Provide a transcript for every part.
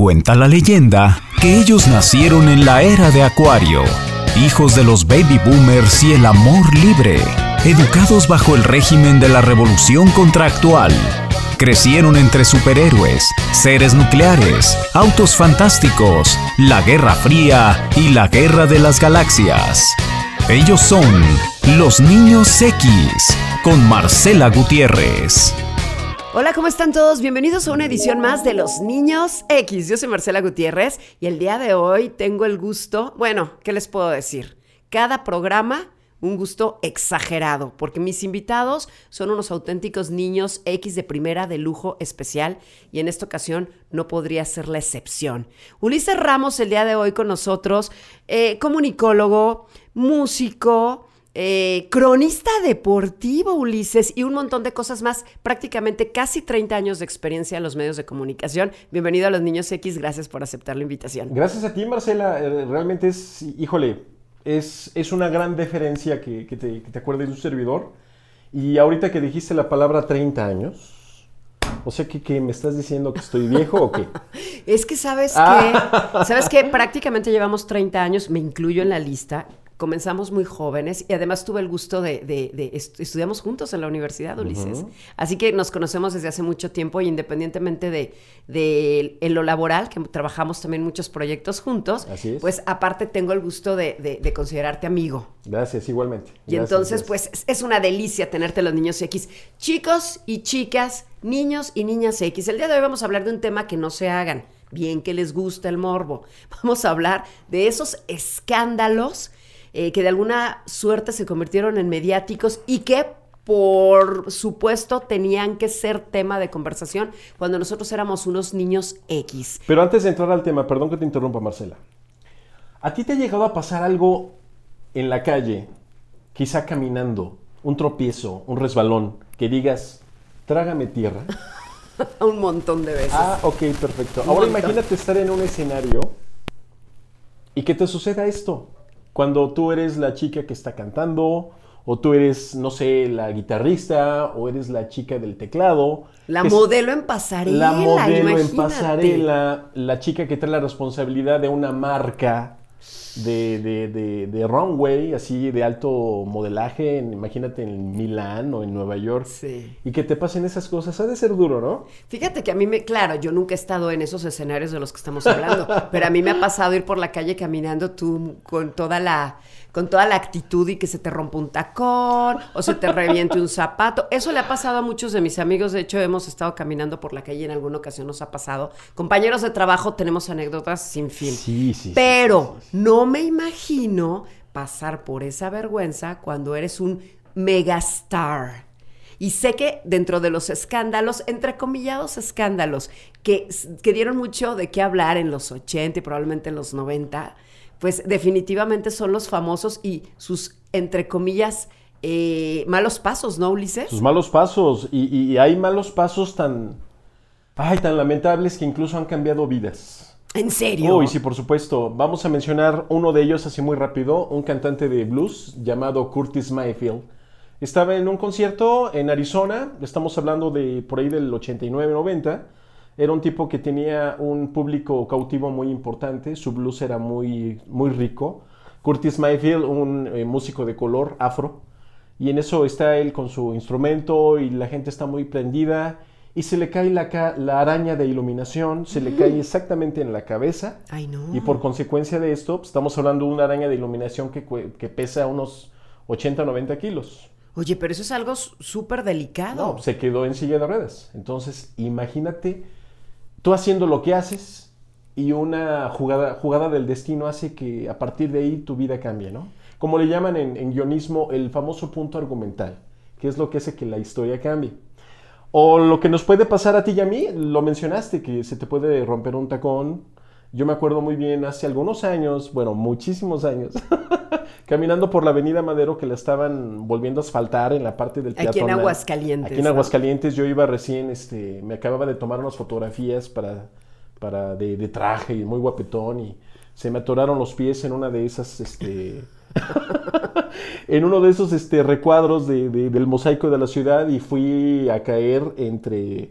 Cuenta la leyenda que ellos nacieron en la era de Acuario, hijos de los baby boomers y el amor libre, educados bajo el régimen de la revolución contractual. Crecieron entre superhéroes, seres nucleares, autos fantásticos, la Guerra Fría y la Guerra de las Galaxias. Ellos son los Niños X, con Marcela Gutiérrez. Hola, ¿cómo están todos? Bienvenidos a una edición más de Los Niños X. Yo soy Marcela Gutiérrez y el día de hoy tengo el gusto, bueno, ¿qué les puedo decir? Cada programa un gusto exagerado, porque mis invitados son unos auténticos niños X de primera, de lujo especial, y en esta ocasión no podría ser la excepción. Ulises Ramos el día de hoy con nosotros, eh, comunicólogo, músico, eh, cronista deportivo, Ulises, y un montón de cosas más. Prácticamente casi 30 años de experiencia en los medios de comunicación. Bienvenido a los Niños X, gracias por aceptar la invitación. Gracias a ti, Marcela. Eh, realmente es, híjole, es, es una gran deferencia que, que, te, que te acuerdes de un servidor. Y ahorita que dijiste la palabra 30 años, o sea, que, que, me estás diciendo que estoy viejo o qué? Es que sabes ah. que, sabes que prácticamente llevamos 30 años, me incluyo en la lista, comenzamos muy jóvenes y además tuve el gusto de, de, estudiamos juntos en la universidad, Ulises. Así que nos conocemos desde hace mucho tiempo y independientemente de, de en lo laboral, que trabajamos también muchos proyectos juntos, pues aparte tengo el gusto de, considerarte amigo. Gracias, igualmente. Y entonces, pues es una delicia tenerte los niños X. Chicos y chicas, niños y niñas X. El día de hoy vamos a hablar de un tema que no se hagan. Bien que les gusta el morbo. Vamos a hablar de esos escándalos eh, que de alguna suerte se convirtieron en mediáticos y que por supuesto tenían que ser tema de conversación cuando nosotros éramos unos niños X. Pero antes de entrar al tema, perdón que te interrumpa Marcela, ¿a ti te ha llegado a pasar algo en la calle, quizá caminando, un tropiezo, un resbalón, que digas, trágame tierra? un montón de veces. Ah, ok, perfecto. Ahora imagínate estar en un escenario y que te suceda esto. Cuando tú eres la chica que está cantando, o tú eres, no sé, la guitarrista, o eres la chica del teclado. La modelo en pasarela. La modelo en pasarela, la chica que trae la responsabilidad de una marca de, de, de, runway, así de alto modelaje, imagínate en Milán o en Nueva York. Sí. Y que te pasen esas cosas, ha de ser duro, ¿no? Fíjate que a mí me, claro, yo nunca he estado en esos escenarios de los que estamos hablando, pero a mí me ha pasado ir por la calle caminando tú con toda la con toda la actitud y que se te rompa un tacón o se te reviente un zapato. Eso le ha pasado a muchos de mis amigos. De hecho, hemos estado caminando por la calle y en alguna ocasión nos ha pasado. Compañeros de trabajo tenemos anécdotas sin fin. Sí, sí. Pero no me imagino pasar por esa vergüenza cuando eres un megastar. Y sé que dentro de los escándalos, entrecomillados escándalos, que, que dieron mucho de qué hablar en los 80 y probablemente en los 90, pues definitivamente son los famosos y sus, entre comillas, eh, malos pasos, ¿no, Ulises? Sus malos pasos. Y, hay malos pasos tan, ay, tan lamentables que incluso han cambiado vidas. ¿En serio? Uy, sí, por supuesto. Vamos a mencionar uno de ellos así muy rápido, un cantante de blues llamado Curtis Mayfield. Estaba en un concierto en Arizona, estamos hablando de por ahí del 89-90 era un tipo que tenía un público cautivo muy importante, su blues era muy, muy rico. Curtis Mayfield, un eh, músico de color afro, y en eso está él con su instrumento y la gente está muy prendida y se le cae la, la araña de iluminación, se le cae exactamente en la cabeza. Ay, no. Y por consecuencia de esto, pues, estamos hablando de una araña de iluminación que, que pesa unos 80 90 kilos. Oye, pero eso es algo súper delicado. No, se quedó en silla de ruedas. Entonces, imagínate tú haciendo lo que haces y una jugada, jugada del destino hace que a partir de ahí tu vida cambie, ¿no? Como le llaman en, guionismo el famoso punto argumental, que es lo que hace que la historia cambie. O lo que nos puede pasar a ti y a mí, lo mencionaste, que se te puede romper un tacón. Yo me acuerdo muy bien hace algunos años, bueno, muchísimos años, caminando por la avenida Madero que la estaban volviendo a asfaltar en la parte del teatro. Aquí en Aguascalientes. Aquí en Aguascalientes yo iba recién, este, me acababa de tomar unas fotografías para, para de, traje y muy guapetón y se me atoraron los pies en una de esas, este, en uno de esos este, recuadros del mosaico de la ciudad y fui a caer entre,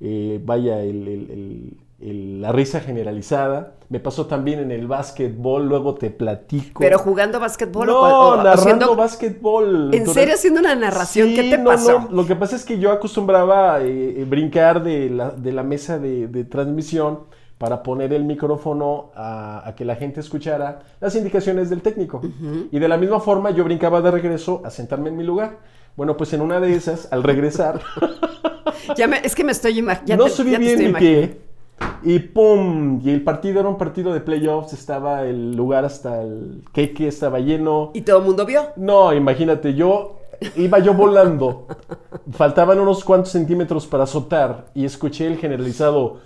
eh, vaya, el el- la risa generalizada. Me pasó también en el básquetbol, luego te platico. Pero jugando básquetbol no, o, narrando haciendo- básquetbol. ¿En serio haciendo una narración? Sí, ¿Qué te no, pasó? no, Lo que pasa es que yo acostumbraba eh, brincar de la, de la mesa de, de transmisión para poner el micrófono a, a que la gente escuchara las indicaciones del técnico. Y de la misma forma yo brincaba de regreso a sentarme en mi lugar. Bueno, pues en una de esas, al regresar, Ya me- es que me estoy imaginando. no subí bien mi pie y ¡pum! Y el partido era un partido de playoffs, estaba el lugar hasta el queque, estaba lleno. Y todo el mundo vio. No, imagínate, yo iba yo volando, faltaban unos cuantos centímetros para azotar y escuché el generalizado.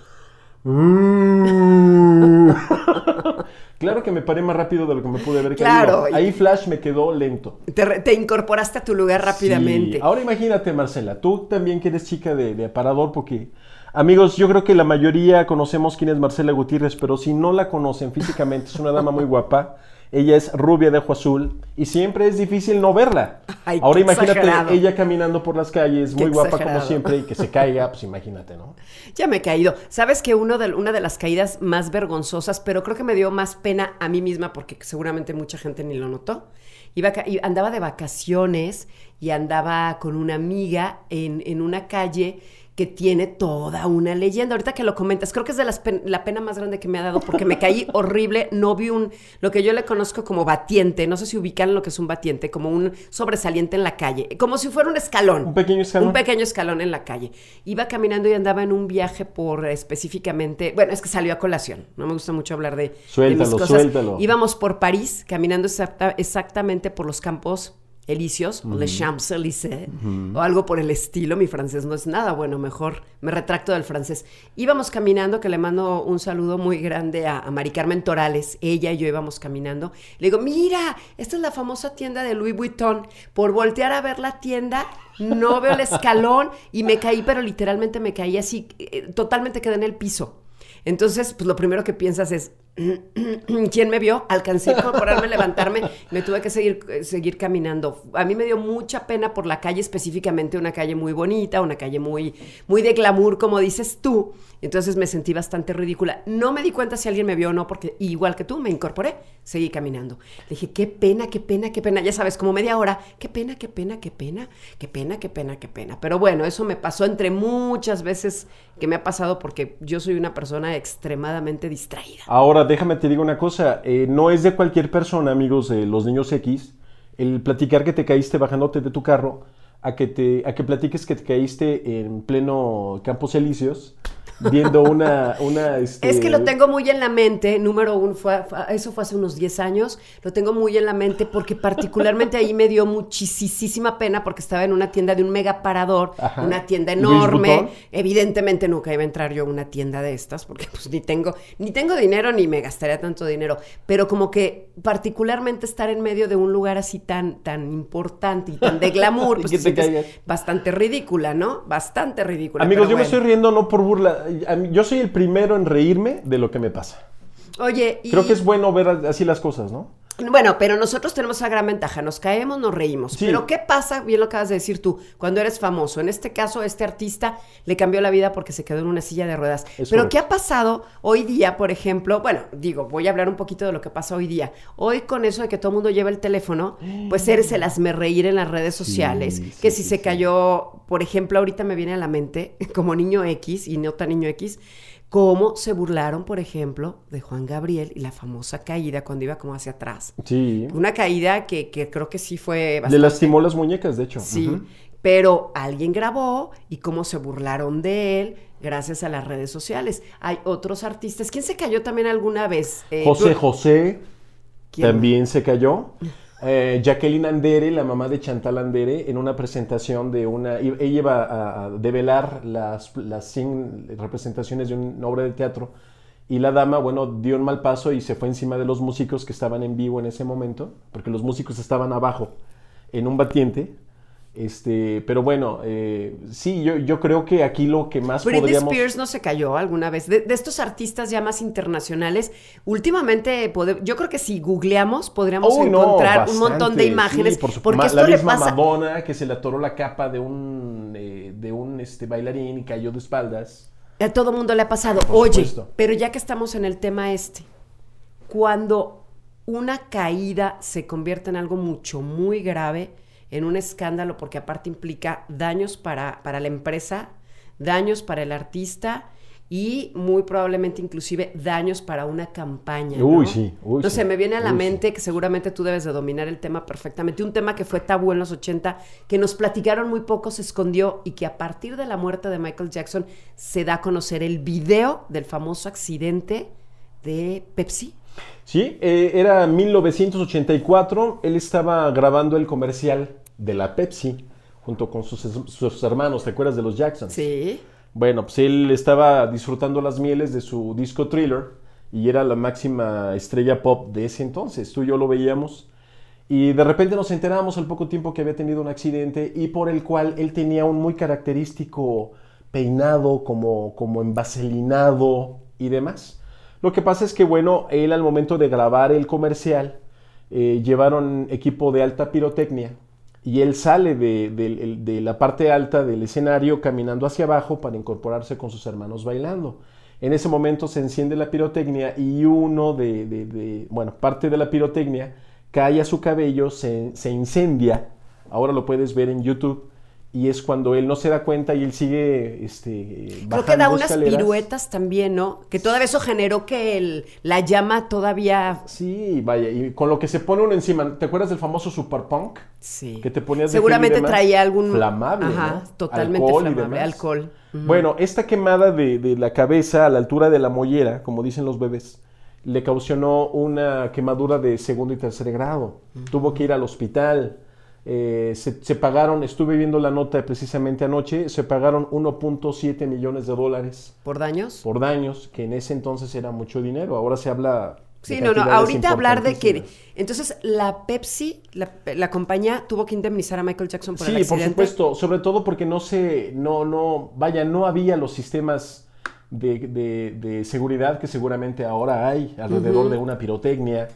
"Mm". claro que me paré más rápido de lo que me pude haber Claro, caído. Ahí Flash me quedó lento. Te, incorporaste a tu lugar rápidamente. Sí. Ahora imagínate, Marcela, tú también que eres chica de, de aparador, porque, amigos, yo creo que la mayoría conocemos quién es Marcela Gutiérrez, pero si no la conocen físicamente, es una dama muy guapa. Ella es rubia de ojo azul y siempre es difícil no verla. Ay, Ahora imagínate exagerado. ella caminando por las calles, Qué muy guapa como siempre, y que se caiga, pues imagínate, ¿no? Ya me he caído. Sabes que uno de, una de las caídas más vergonzosas, pero creo que me dio más pena a mí misma porque seguramente mucha gente ni lo notó. Iba andaba de vacaciones y andaba con una amiga en, en una calle que tiene toda una leyenda. Ahorita que lo comentas, creo que es de las pen- la pena más grande que me ha dado porque me caí horrible. No vi un, lo que yo le conozco como batiente, no sé si ubican lo que es un batiente, como un sobresaliente en la calle, como si fuera un escalón. Un pequeño escalón. Un pequeño escalón en la calle. Iba caminando y andaba en un viaje por específicamente, bueno, es que salió a colación, no me gusta mucho hablar de, de Suéltalo, mis cosas. suéltalo. Íbamos por París, caminando exacta- exactamente por los campos elíseos, o Les Champs-Élysées, o algo por el estilo. Mi francés no es nada bueno, mejor me retracto del francés. Íbamos caminando, que le mando un saludo muy grande a, a Mari Carmen Torales. Ella y yo íbamos caminando. Le digo, mira, esta es la famosa tienda de Louis Vuitton. Por voltear a ver la tienda, no veo el escalón y me caí, pero literalmente me caí así, eh, totalmente quedé en el piso. Entonces, pues lo primero que piensas es, ¿quién me vio? Alcancé a incorporarme, levantarme, me tuve que seguir, eh, seguir caminando. A mí me dio mucha pena por la calle, específicamente una calle muy bonita, una calle muy, muy de glamour, como dices tú. Entonces me sentí bastante ridícula. No me di cuenta si alguien me vio o no, porque igual que tú, me incorporé, seguí caminando. Dije, qué pena, qué pena, qué pena. Ya sabes, como media hora, qué pena, qué pena, qué pena, qué pena, qué pena, qué pena. Pero bueno, eso me pasó entre muchas veces que me ha pasado porque yo soy una persona extremadamente distraída. Ahora, déjame te digo una cosa, eh, no es de cualquier persona, amigos de los niños X, el platicar que te caíste bajándote de tu carro, a que, te, a que platiques que te caíste en pleno Campos Elíseos, viendo una... una este, Es que lo tengo muy en la mente, número uno, fue, fue- eso fue hace unos 10 años, lo tengo muy en la mente porque particularmente ahí me dio muchísima pena porque estaba en una tienda de un mega parador, Ajá. una tienda enorme, evidentemente nunca iba a entrar yo a una tienda de estas porque pues ni tengo, ni tengo dinero ni me gastaría tanto dinero, pero como que particularmente estar en medio de un lugar así tan, tan importante y tan de glamour, pues te te bastante ridícula, ¿no? Bastante ridícula. Amigos, yo me estoy riendo no por burla, yo soy el primero en reírme de lo que me pasa. Oye, y... Creo que es bueno ver así las cosas, ¿no? Bueno, pero nosotros tenemos esa gran ventaja, nos caemos, nos reímos. Sí. Pero ¿qué pasa? Bien lo acabas de decir tú, cuando eres famoso. En este caso, este artista le cambió la vida porque se quedó en una silla de ruedas. Pero. ¿qué ha pasado hoy día, por ejemplo? Bueno, digo, voy a hablar un poquito de lo que pasa hoy día. Hoy con eso de que todo el mundo lleva el teléfono, pues eres el hazme reír en las redes sociales. sí, que si se cayó, por ejemplo, ahorita me viene a la mente, como niño X y no tan niño X, cómo se burlaron, por ejemplo, de Juan Gabriel y la famosa caída cuando iba como hacia atrás. Sí. Una caída que, que creo que sí fue Le bastante. lastimó las muñecas, de hecho. Sí, pero alguien grabó y cómo se burlaron de él gracias a las redes sociales. Hay otros artistas. ¿Quién se cayó también alguna vez? Eh, José tú- José ¿Quién? también se cayó. Eh, Jacqueline Andere, la mamá de Chantal Andere, en una presentación de una... Ella iba a, a develar las, las 100 representaciones de una obra de teatro y la dama, bueno, dio un mal paso y se fue encima de los músicos que estaban en vivo en ese momento, porque los músicos estaban abajo en un batiente. Este, pero bueno, eh, sí, yo, yo creo que aquí lo que más Britney podríamos... Spears no se cayó alguna vez. De, de estos artistas ya más internacionales, últimamente, pode- yo creo que si googleamos podríamos Oh, no, encontrar un montón de imágenes. sí, por supuesto. porque esto la le misma pasa. Madonna que se le atoró la capa de un, eh, de un este, bailarín y cayó de espaldas. A todo mundo le ha pasado. Por Oye, supuesto. pero ya que estamos en el tema este, cuando una caída se convierte en algo mucho, muy grave, en un escándalo, porque aparte implica daños para, para la empresa, daños para el artista y muy probablemente inclusive daños para una campaña. ¿no? Uy, sí, uy, Entonces sí, me viene a la uy, sí. mente que seguramente tú debes de dominar el tema perfectamente. Un tema que fue tabú en los 80, que nos platicaron muy poco, se escondió y que a partir de la muerte de Michael Jackson se da a conocer el video del famoso accidente de Pepsi. Sí, eh, era 1984, él estaba grabando el comercial de la Pepsi junto con sus, sus hermanos, ¿te acuerdas de los Jacksons? Sí. Bueno, pues él estaba disfrutando las mieles de su disco Thriller y era la máxima estrella pop de ese entonces. Tú y yo lo veíamos y de repente nos enteramos al poco tiempo que había tenido un accidente y por el cual él tenía un muy característico peinado, como, como envaselinado y demás. Lo que pasa es que, bueno, él al momento de grabar el comercial eh, llevaron equipo de alta pirotecnia y él sale de, la parte alta del escenario caminando hacia abajo para incorporarse con sus hermanos bailando. En ese momento se enciende la pirotecnia y uno de, bueno, parte de la pirotecnia cae a su cabello, se incendia, ahora lo puedes ver en YouTube, y es cuando él no se da cuenta y él sigue este, Creo que bajando da unas escaleras. piruetas también, ¿no? Que todavía eso generó que el- la llama todavía... Sí, vaya, y con lo que se pone uno encima, ¿te acuerdas del famoso Super Punk? Sí. Que te ponías de Seguramente traía algún... Flamable, Ajá, ¿no? totalmente Alcohol flamable, alcohol. Bueno, esta quemada de, de la cabeza a la altura de la mollera, como dicen los bebés, le causó una quemadura de segundo y tercer grado. Tuvo que ir al hospital. Eh, se, se pagaron, estuve viendo la nota precisamente anoche, se pagaron 1.7 millones de dólares ¿Por daños? por daños, que en ese entonces era mucho dinero. Ahora se habla... Sí, no, no, ahorita hablar de que... Entonces, la Pepsi, la, la compañía, tuvo que indemnizar a Michael Jackson por el Sí, por supuesto, sobre todo porque no se, no, no, vaya, no había los sistemas de, de- de seguridad que seguramente ahora hay alrededor de una pirotecnia.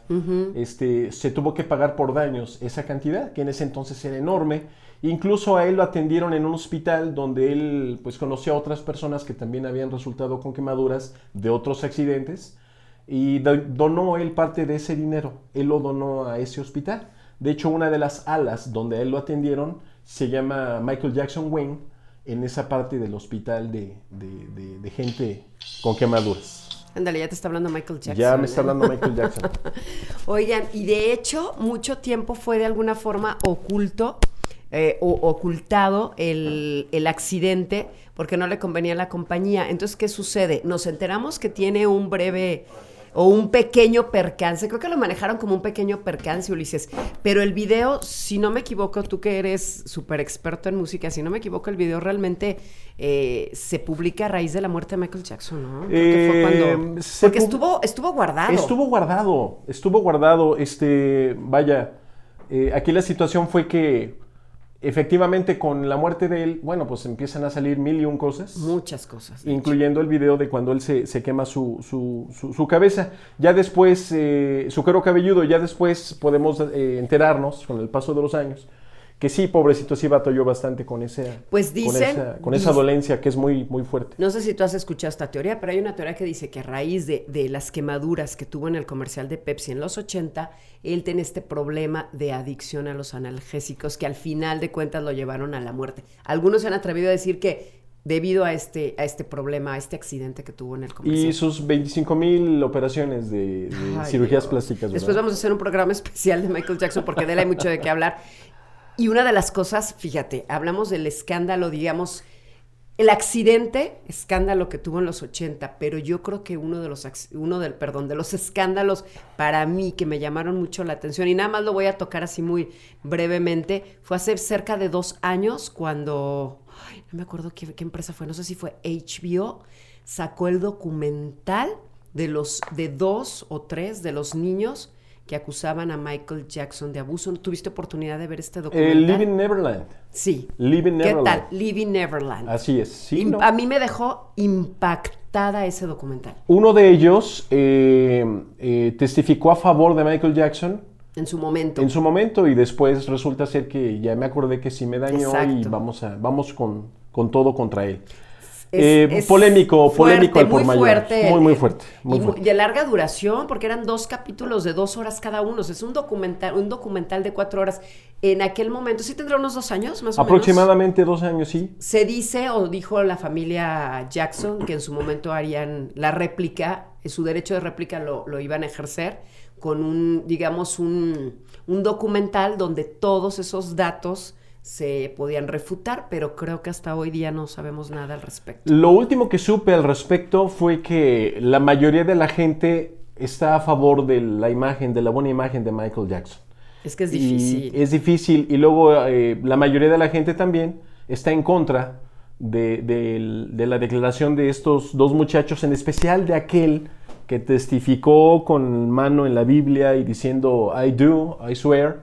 este, se tuvo que pagar por daños esa cantidad, que en ese entonces era enorme. Incluso a él lo atendieron en un hospital donde él pues conoció a otras personas que también habían resultado con quemaduras de otros accidentes y do- donó él parte de ese dinero. Él lo donó a ese hospital. De hecho, una de las alas donde a él lo atendieron se llama Michael Jackson Wing, en esa parte del hospital de, de- de- de gente con quemaduras. Ándale, ya te está hablando Michael Jackson. ya me está ¿eh? hablando Michael Jackson. Oigan, y de hecho, mucho tiempo fue de alguna forma oculto eh, o ocultado el, el accidente porque no le convenía a la compañía. Entonces, ¿qué sucede? Nos enteramos que tiene un breve o un pequeño percance. Creo que lo manejaron como un pequeño percance, Ulises. Pero el video, si no me equivoco, tú que eres súper experto en música, si no me equivoco, el video realmente eh, se publica a raíz de la muerte de Michael Jackson, ¿no? Creo que fue Eh, cuando... Porque estuvo, estuvo guardado. Estuvo guardado, estuvo guardado, este, vaya, eh, aquí la situación fue que efectivamente con la muerte de él, bueno, pues empiezan a salir mil y un cosas. Muchas cosas. incluyendo el video de cuando él se, se quema su, su- su- su cabeza. Ya después, eh, su cuero cabelludo, ya después podemos eh, enterarnos con el paso de los años que sí, pobrecito, sí batalló bastante con, ese, Pues con, esa, con esa dolencia que es muy, muy fuerte. No sé si tú has escuchado esta teoría, pero hay una teoría que dice que a raíz de, de las quemaduras que tuvo en el comercial de Pepsi en los 80, él tiene este problema de adicción a los analgésicos que al final de cuentas lo llevaron a la muerte. Algunos se han atrevido a decir que debido a este, a este problema, a este accidente que tuvo en el comercial. Y sus 25 mil operaciones de, de Ay, cirugías Dios. plásticas. Después vamos a hacer un programa especial de Michael Jackson porque de él hay mucho de qué hablar. Y una de las cosas, fíjate, hablamos del escándalo, digamos, el accidente, escándalo que tuvo en los 80, pero yo creo que uno de los, uno del, perdón, de los escándalos para mí que me llamaron mucho la atención, y nada más lo voy a tocar así muy brevemente, fue hace cerca de dos años cuando, no me acuerdo qué, qué empresa fue, no sé si fue HBO, sacó el documental de los, de dos o tres de los niños que acusaban a Michael Jackson de abuso. ¿Tuviste oportunidad de ver este Eh, documental? Living Neverland. Sí. Living ¿Qué Neverland. tal? Living Neverland. Así es. Sí. A mí me dejó impactada ese documental. Uno de ellos eh, eh, testificó a favor de Michael Jackson En su momento. en su momento y después resulta ser que ya me acordé que sí me dañó y vamos, a, vamos con, con todo contra él. Eh, es polémico, polémico fuerte, al por muy mayor. fuerte. Muy, muy fuerte, muy y, fuerte. de larga duración, porque eran dos capítulos de dos horas cada uno. O sea, es un documental, un documental de cuatro horas. En aquel momento, sí tendrá unos dos años, más o menos. Aproximadamente dos años, sí. Se dice o dijo la familia Jackson que en su momento harían la réplica, su derecho de réplica lo, lo iban a ejercer con un, digamos, un, un documental donde todos esos datos se podían refutar, pero creo que hasta hoy día no sabemos nada al respecto. Lo último que supe al respecto fue que la mayoría de la gente está a favor de la imagen, de la buena imagen de Michael Jackson. Es que es Y difícil. es difícil. Y luego eh, la mayoría de la gente también está en contra de, de- de la declaración de estos dos muchachos, en especial de aquel que testificó con mano en la Biblia y diciendo I do, I swear,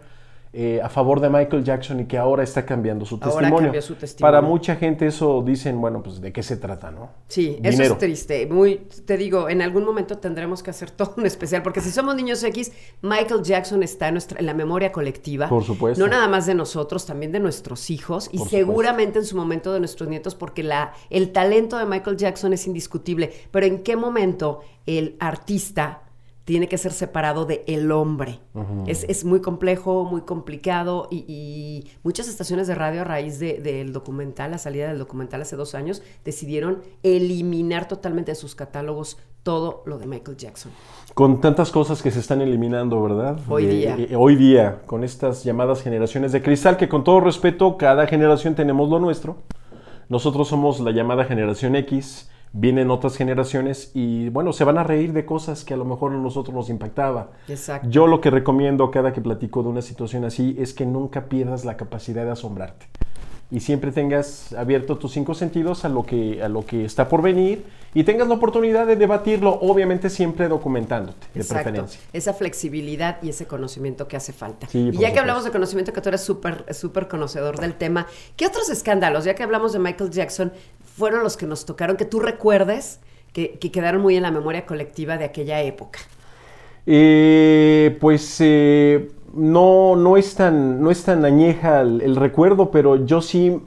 eh, a favor de Michael Jackson y que ahora está cambiando su Ahora testimonio. cambió su testimonio. Para mucha gente eso dicen, bueno, pues de qué se trata, ¿no? Sí, eso es triste. Muy, te digo, en algún momento tendremos que hacer todo un especial, porque si somos niños X, Michael Jackson está en, nuestra, en la memoria colectiva. Por supuesto. No nada más de nosotros, también de nuestros hijos y Por seguramente en su momento de nuestros nietos, porque la, el talento de Michael Jackson es indiscutible. Pero ¿en qué momento el artista tiene que ser separado de el hombre? es, es muy complejo, muy complicado y, y muchas estaciones de radio a raíz de- del documental, la salida del documental hace dos años, decidieron eliminar totalmente de sus catálogos todo lo de Michael Jackson. Con tantas cosas que se están eliminando, ¿verdad? Hoy día. eh, hoy día, con estas llamadas generaciones de cristal, que con todo respeto, cada generación tenemos lo nuestro. Nosotros somos la llamada generación X, vienen otras generaciones y bueno, se van a reír de cosas que a lo mejor a nosotros nos impactaba. Exacto. Yo lo que recomiendo cada que platico de una situación así es que nunca pierdas la capacidad de asombrarte. Y siempre tengas abierto tus cinco sentidos a lo que, a lo que está por venir y tengas la oportunidad de debatirlo, obviamente siempre documentándote, de Exacto. preferencia. Esa flexibilidad y ese conocimiento que hace falta. Sí, y ya que hablamos de conocimiento, que tú eres súper, súper conocedor del tema, ¿qué otros escándalos, ya que hablamos de Michael Jackson, fueron los que nos tocaron, que tú recuerdes, que, que quedaron muy en la memoria colectiva de aquella época? Eh, pues eh, no, no, es tan, no es tan añeja el, el recuerdo, pero yo sí.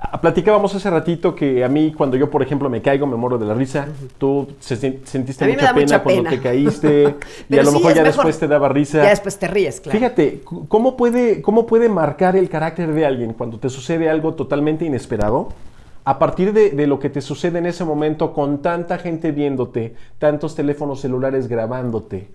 ah, Platicábamos hace ratito que a mí, cuando yo, por ejemplo, me caigo, me muero de la risa. Tú se- sentiste mucha pena mucha cuando pena. te caíste y a lo sí, mejor ya mejor. después te daba risa. Ya después te ríes, claro. Fíjate, ¿cómo puede, ¿cómo puede marcar el carácter de alguien cuando te sucede algo totalmente inesperado? A partir de, de lo que te sucede en ese momento con tanta gente viéndote, tantos teléfonos celulares grabándote.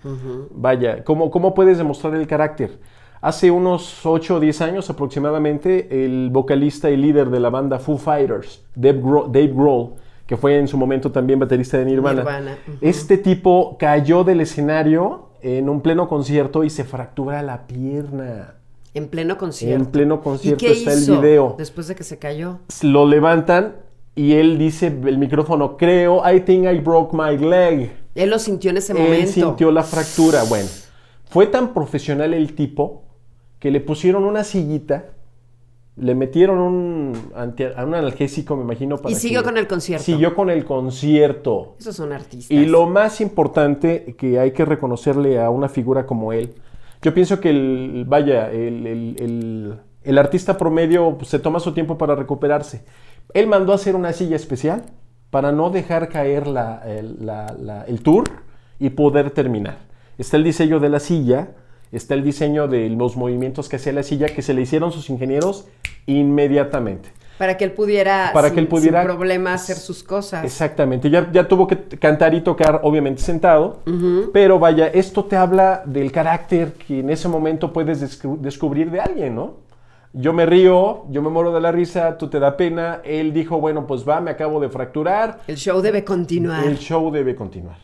Vaya, ¿cómo, ¿cómo puedes demostrar el carácter? Hace unos 8 o 10 años aproximadamente, el vocalista y líder de la banda Foo Fighters, Dave Grohl, Dave Grohl, que fue en su momento también baterista de Nirvana, este tipo cayó del escenario en un pleno concierto y se fractura la pierna. En pleno concierto. En pleno concierto ¿Y qué está el video. Después de que se cayó. Lo levantan y él dice el micrófono, creo, I think I broke my leg. Él lo sintió en ese Él momento. sintió la fractura. Bueno, fue tan profesional el tipo que le pusieron una sillita, le metieron un, analgésico, me imagino. Para Y siguió que- con el concierto. Siguió con el concierto. Esos son artistas. Y lo más importante que hay que reconocerle a una figura como él, yo pienso que el, vaya, el, el- el- artista promedio pues, se toma su tiempo para recuperarse. Él mandó a hacer una silla especial para no dejar caer la- la- el tour y poder terminar. Está el diseño de la silla, está el diseño de los movimientos que hacía la silla que se le hicieron sus ingenieros inmediatamente. Para que él pudiera, Para sin, que él pudiera- sin problema hacer sus cosas. Exactamente, ya, ya tuvo que cantar y tocar, obviamente sentado, pero vaya, esto te habla del carácter que en ese momento puedes descu- descubrir de alguien, ¿no? Yo me río, yo me muero de la risa, tú te da pena, él dijo, bueno, pues va, me acabo de fracturar, El show debe continuar. el show debe continuar.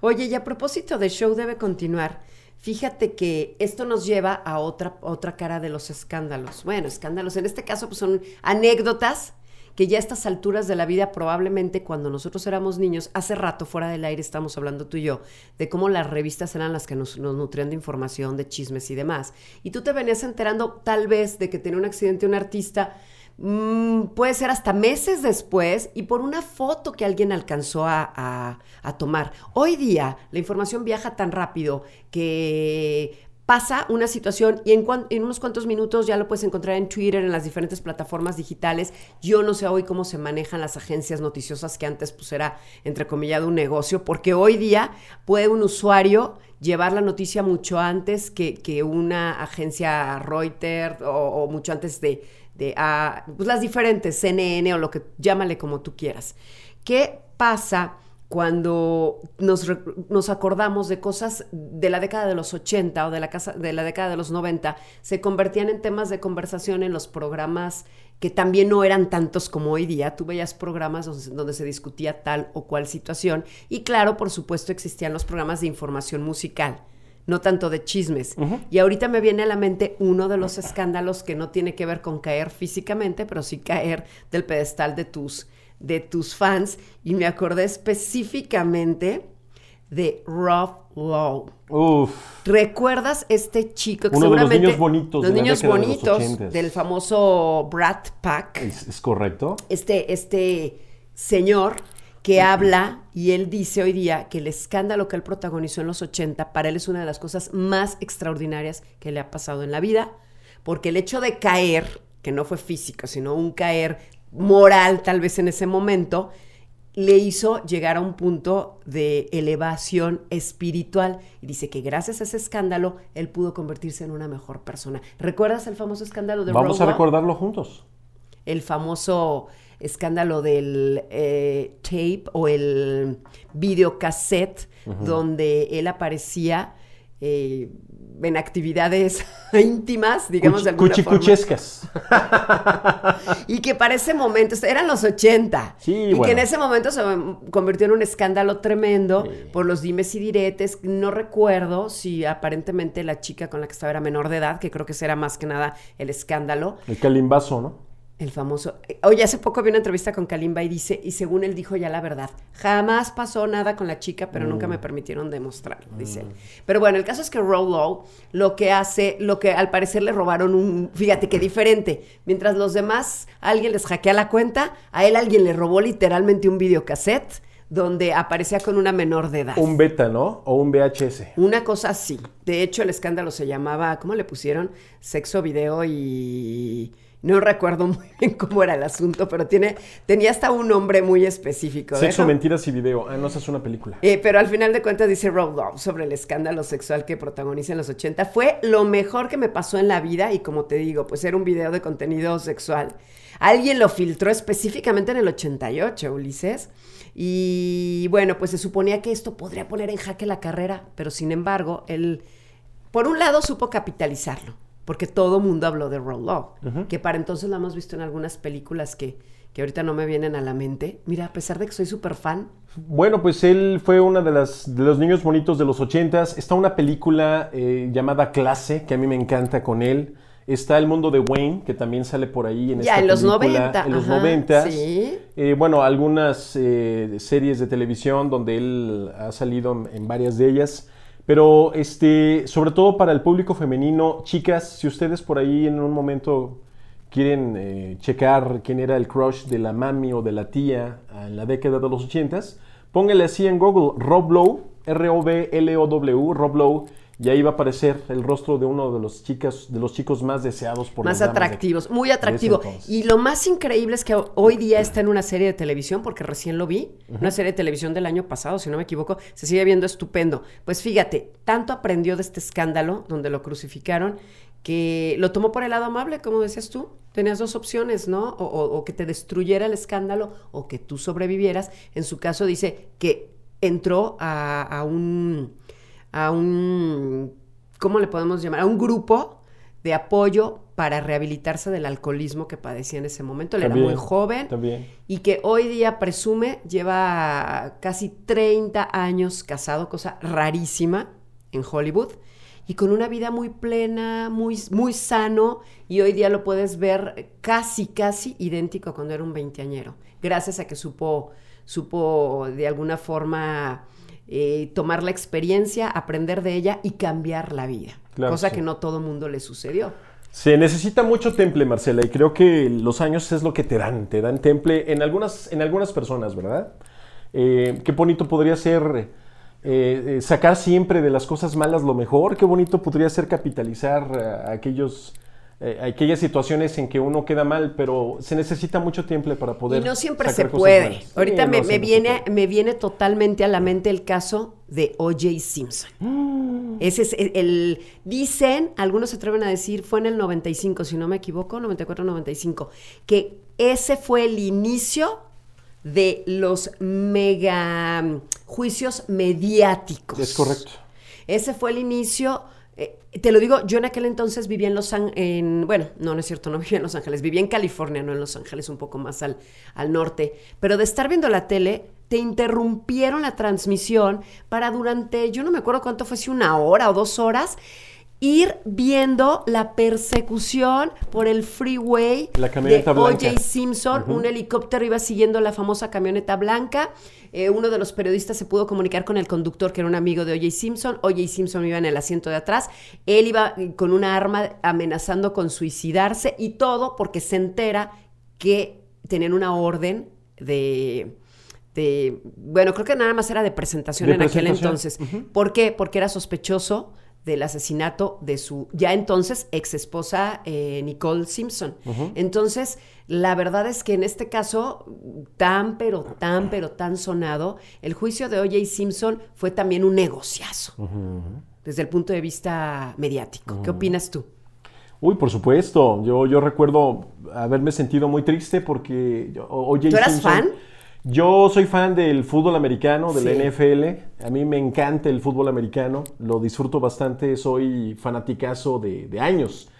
Oye, y a propósito de show debe continuar, fíjate que esto nos lleva a otra, otra cara de los escándalos. Bueno, escándalos, en este caso pues son anécdotas que ya a estas alturas de la vida probablemente cuando nosotros éramos niños, hace rato fuera del aire estamos hablando tú y yo, de cómo las revistas eran las que nos, nos nutrían de información, de chismes y demás. Y tú te venías enterando tal vez de que tenía un accidente un artista, mm, puede ser hasta meses después y por una foto que alguien alcanzó a, a- tomar. Hoy día la información viaja tan rápido que pasa una situación y en, en, unos cuantos minutos ya lo puedes encontrar en Twitter, en las diferentes plataformas digitales. Yo no sé hoy cómo se manejan las agencias noticiosas que antes pues era entrecomillado un negocio, porque hoy día puede un usuario llevar la noticia mucho antes que, una agencia Reuters o, mucho antes de, ah, pues las diferentes, CNN o lo que llámale como tú quieras. ¿Qué pasa? cuando nos, acordamos de cosas de la década de los 80 o de la, casa, de la década de los 90, se convertían en temas de conversación en los programas que también no eran tantos como hoy día. Tú veías programas donde, se discutía tal o cual situación y claro, por supuesto, existían los programas de información musical no tanto de chismes. Y ahorita me viene a la mente uno de los escándalos que no tiene que ver con caer físicamente, pero sí caer del pedestal de tus de tus fans y me acordé específicamente de Rob Lowe. Uf. ¿Recuerdas este chico que Uno seguramente de los niños bonitos los niños bonitos del famoso Brat Pack? ¿Es, correcto? Este este señor que habla y él dice hoy día que el escándalo que él protagonizó en los 80 para él es una de las cosas más extraordinarias que le ha pasado en la vida, porque el hecho de caer, que no fue físico, sino un caer moral tal vez en ese momento, le hizo llegar a un punto de elevación espiritual. Y dice que gracias a ese escándalo, él pudo convertirse en una mejor persona. ¿Recuerdas el famoso escándalo de Vamos a recordarlo juntos. El famoso escándalo del eh, tape o el videocassette donde él aparecía eh, en actividades íntimas, digamos de alguna Cuchicuchescas. y que para ese momento, eran los 80, sí, y que en ese momento se convirtió en un escándalo tremendo por los dimes y diretes. No recuerdo si aparentemente la chica con la que estaba era menor de edad, que creo que ese era más que nada el escándalo. El calimbazo, ¿no? El famoso. Oye, hace poco vi una entrevista con Kalimba y dice, y según él dijo ya la verdad, jamás pasó nada con la chica, pero nunca me mm. permitieron demostrarlo, dice él. Mm. Pero bueno, el caso es que Rollo lo que hace, lo que al parecer le robaron un, fíjate qué diferente. Mientras los demás, alguien les hackea la cuenta, a él alguien le robó literalmente un videocassette donde aparecía con una menor de edad. Un beta, ¿no? O un VHS. Una cosa así. De hecho, el escándalo se llamaba, ¿cómo le pusieron? Sexo, video y no recuerdo muy bien cómo era el asunto, pero tiene, tenía hasta un nombre muy específico. Sexo, mentiras y video. Ah, no, esa es una película. Eh, pero al final de cuentas dice Rob Love sobre el escándalo sexual que protagoniza en los 80. Fue lo mejor que me pasó en la vida y como te digo, pues era un video de contenido sexual. Alguien lo filtró específicamente en el 88, Ulises. Y bueno, pues se suponía que esto podría poner en jaque la carrera, pero sin embargo, él, por un lado, supo capitalizarlo porque todo mundo habló de Roll Love, que para entonces lo hemos visto en algunas películas que, que ahorita no me vienen a la mente. Mira, a pesar de que soy súper fan. Bueno, pues él fue uno de, las, de los niños bonitos de los ochentas. Está una película eh, llamada Clase, que a mí me encanta con él. Está El Mundo de Wayne, que también sale por ahí en ya, en los 90. En los 90. Sí. Eh, bueno, algunas eh, series de televisión donde él ha salido en varias de ellas. Pero este, sobre todo para el público femenino, chicas, si ustedes por ahí en un momento quieren eh, checar quién era el crush de la mami o de la tía en la década de los ochentas, póngale así en Google Rob Lowe, R-O-B-L-O-W, Rob Lowe, y ahí va a aparecer el rostro de uno de los chicas, de los chicos más deseados por más atractivos, muy atractivo. Y lo más increíble es que hoy día está en una serie de televisión, porque recién lo vi, una serie de televisión del año pasado, si no me equivoco, se sigue viendo estupendo. Pues fíjate, tanto aprendió de este escándalo donde lo crucificaron que lo tomó por el lado amable, como decías tú. Tenías dos opciones, ¿no? O, que te destruyera el escándalo o que tú sobrevivieras. En su caso dice que entró a un a un, ¿cómo le podemos llamar? A un grupo de apoyo para rehabilitarse del alcoholismo que padecía en ese momento. Él era muy joven y que hoy día presume lleva casi 30 años casado, cosa rarísima en Hollywood, y con una vida muy plena, muy, muy sano, y hoy día lo puedes ver casi, casi idéntico cuando era un veinteañero, gracias a que supo, supo de alguna forma eh, tomar la experiencia, aprender de ella y cambiar la vida. cosa que no todo mundo le sucedió. Se necesita mucho temple, Marcela, y creo que los años es lo que te dan, te dan temple en algunas, en algunas personas, ¿verdad? Eh, qué bonito podría ser eh, sacar siempre de las cosas malas lo mejor. Qué bonito podría ser capitalizar eh, aquellos, eh, aquellas situaciones en que uno queda mal, pero se necesita mucho tiempo para poder. Y no siempre se puede. Ahorita Sí, me, no viene, me viene totalmente a la mente el caso de O.J. Simpson. Mm. Ese es el, el- Dicen, algunos se atreven a decir, fue en el 95, si no me equivoco, 94-95, que ese fue el inicio de los mega mm, juicios mediáticos. Es correcto. Ese fue el inicio. Te lo digo, yo en aquel entonces vivía en Los Ángeles, bueno, no, no es cierto, no vivía en Los Ángeles, vivía en California, no en Los Ángeles, un poco más al, al norte. Pero de estar viendo la tele, te interrumpieron la transmisión para durante, yo no me acuerdo cuánto fue, si una hora o dos horas, ir viendo la persecución por el freeway La camioneta de. O.J. Simpson, un helicóptero iba siguiendo la famosa camioneta blanca. Eh, uno de los periodistas se pudo comunicar con el conductor, que era un amigo de O.J. Simpson. O.J. Simpson iba en el asiento de atrás. Él iba eh, con una arma amenazando con suicidarse y todo porque se entera que tenían una orden de. de- bueno, creo que nada más era de presentación De en aquel entonces. ¿Por qué? Porque era sospechoso del asesinato de su ya entonces ex esposa eh, Nicole Simpson. Entonces, la verdad es que en este caso, tan pero tan pero tan sonado, el juicio de O.J. Simpson fue también un negociazo desde el punto de vista mediático. ¿Qué opinas tú? Uy, por supuesto. Yo, yo recuerdo haberme sentido muy triste porque O.J. ¿Tú eras Simpson- fan? Yo soy fan del fútbol americano, del Sí. NFL. A mí me encanta el fútbol americano. Lo disfruto bastante. Soy fanaticazo de, de años.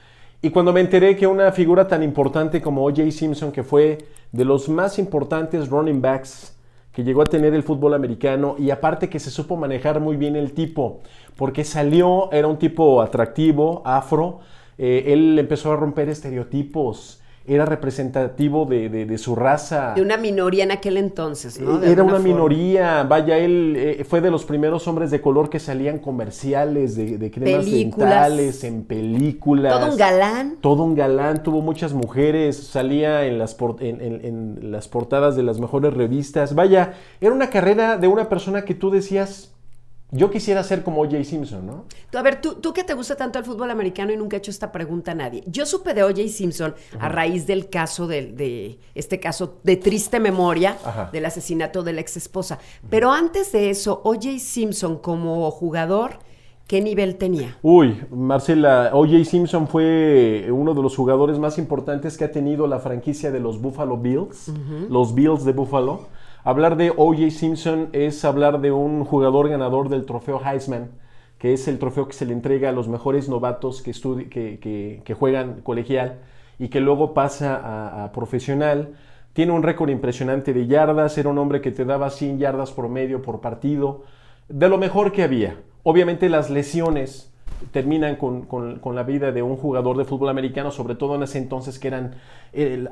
Y cuando me enteré que una figura tan importante como O.J. Simpson, que fue de los más importantes running backs que llegó a tener el fútbol americano y aparte que se supo manejar muy bien el tipo, porque salió, era un tipo atractivo, afro, eh, él empezó a romper estereotipos, era representativo de, de- de su raza. De una minoría en aquel entonces, ¿no? De Era una forma. minoría, vaya, él eh, fue de los primeros hombres de color que salían comerciales de, de cremas Películas. dentales, en películas. Todo un galán. Todo un galán, tuvo muchas mujeres, salía en las, por- en, en- en las portadas de las mejores revistas. Vaya, era una carrera de una persona que tú decías, yo quisiera ser como O.J. Simpson, ¿no? Tú, a ver, tú, tú que te gusta tanto el fútbol americano y nunca he hecho esta pregunta a nadie. Yo supe de O.J. Simpson a raíz del caso del- de, este caso de triste memoria Ajá. del asesinato de la ex esposa. Pero antes de eso, O.J. Simpson como jugador, ¿qué nivel tenía? Uy, Marcela, O.J. Simpson fue uno de los jugadores más importantes que ha tenido la franquicia de los Buffalo Bills, los Bills de Buffalo. Hablar de O.J. Simpson es hablar de un jugador ganador del trofeo Heisman, que es el trofeo que se le entrega a los mejores novatos que, que juegan colegial y que luego pasa a, a profesional. Tiene un récord impresionante de yardas, era un hombre que te daba 100 yardas por medio por partido, de lo mejor que había. Obviamente las lesiones terminan con, con- la vida de un jugador de fútbol americano, sobre todo en ese entonces que eran,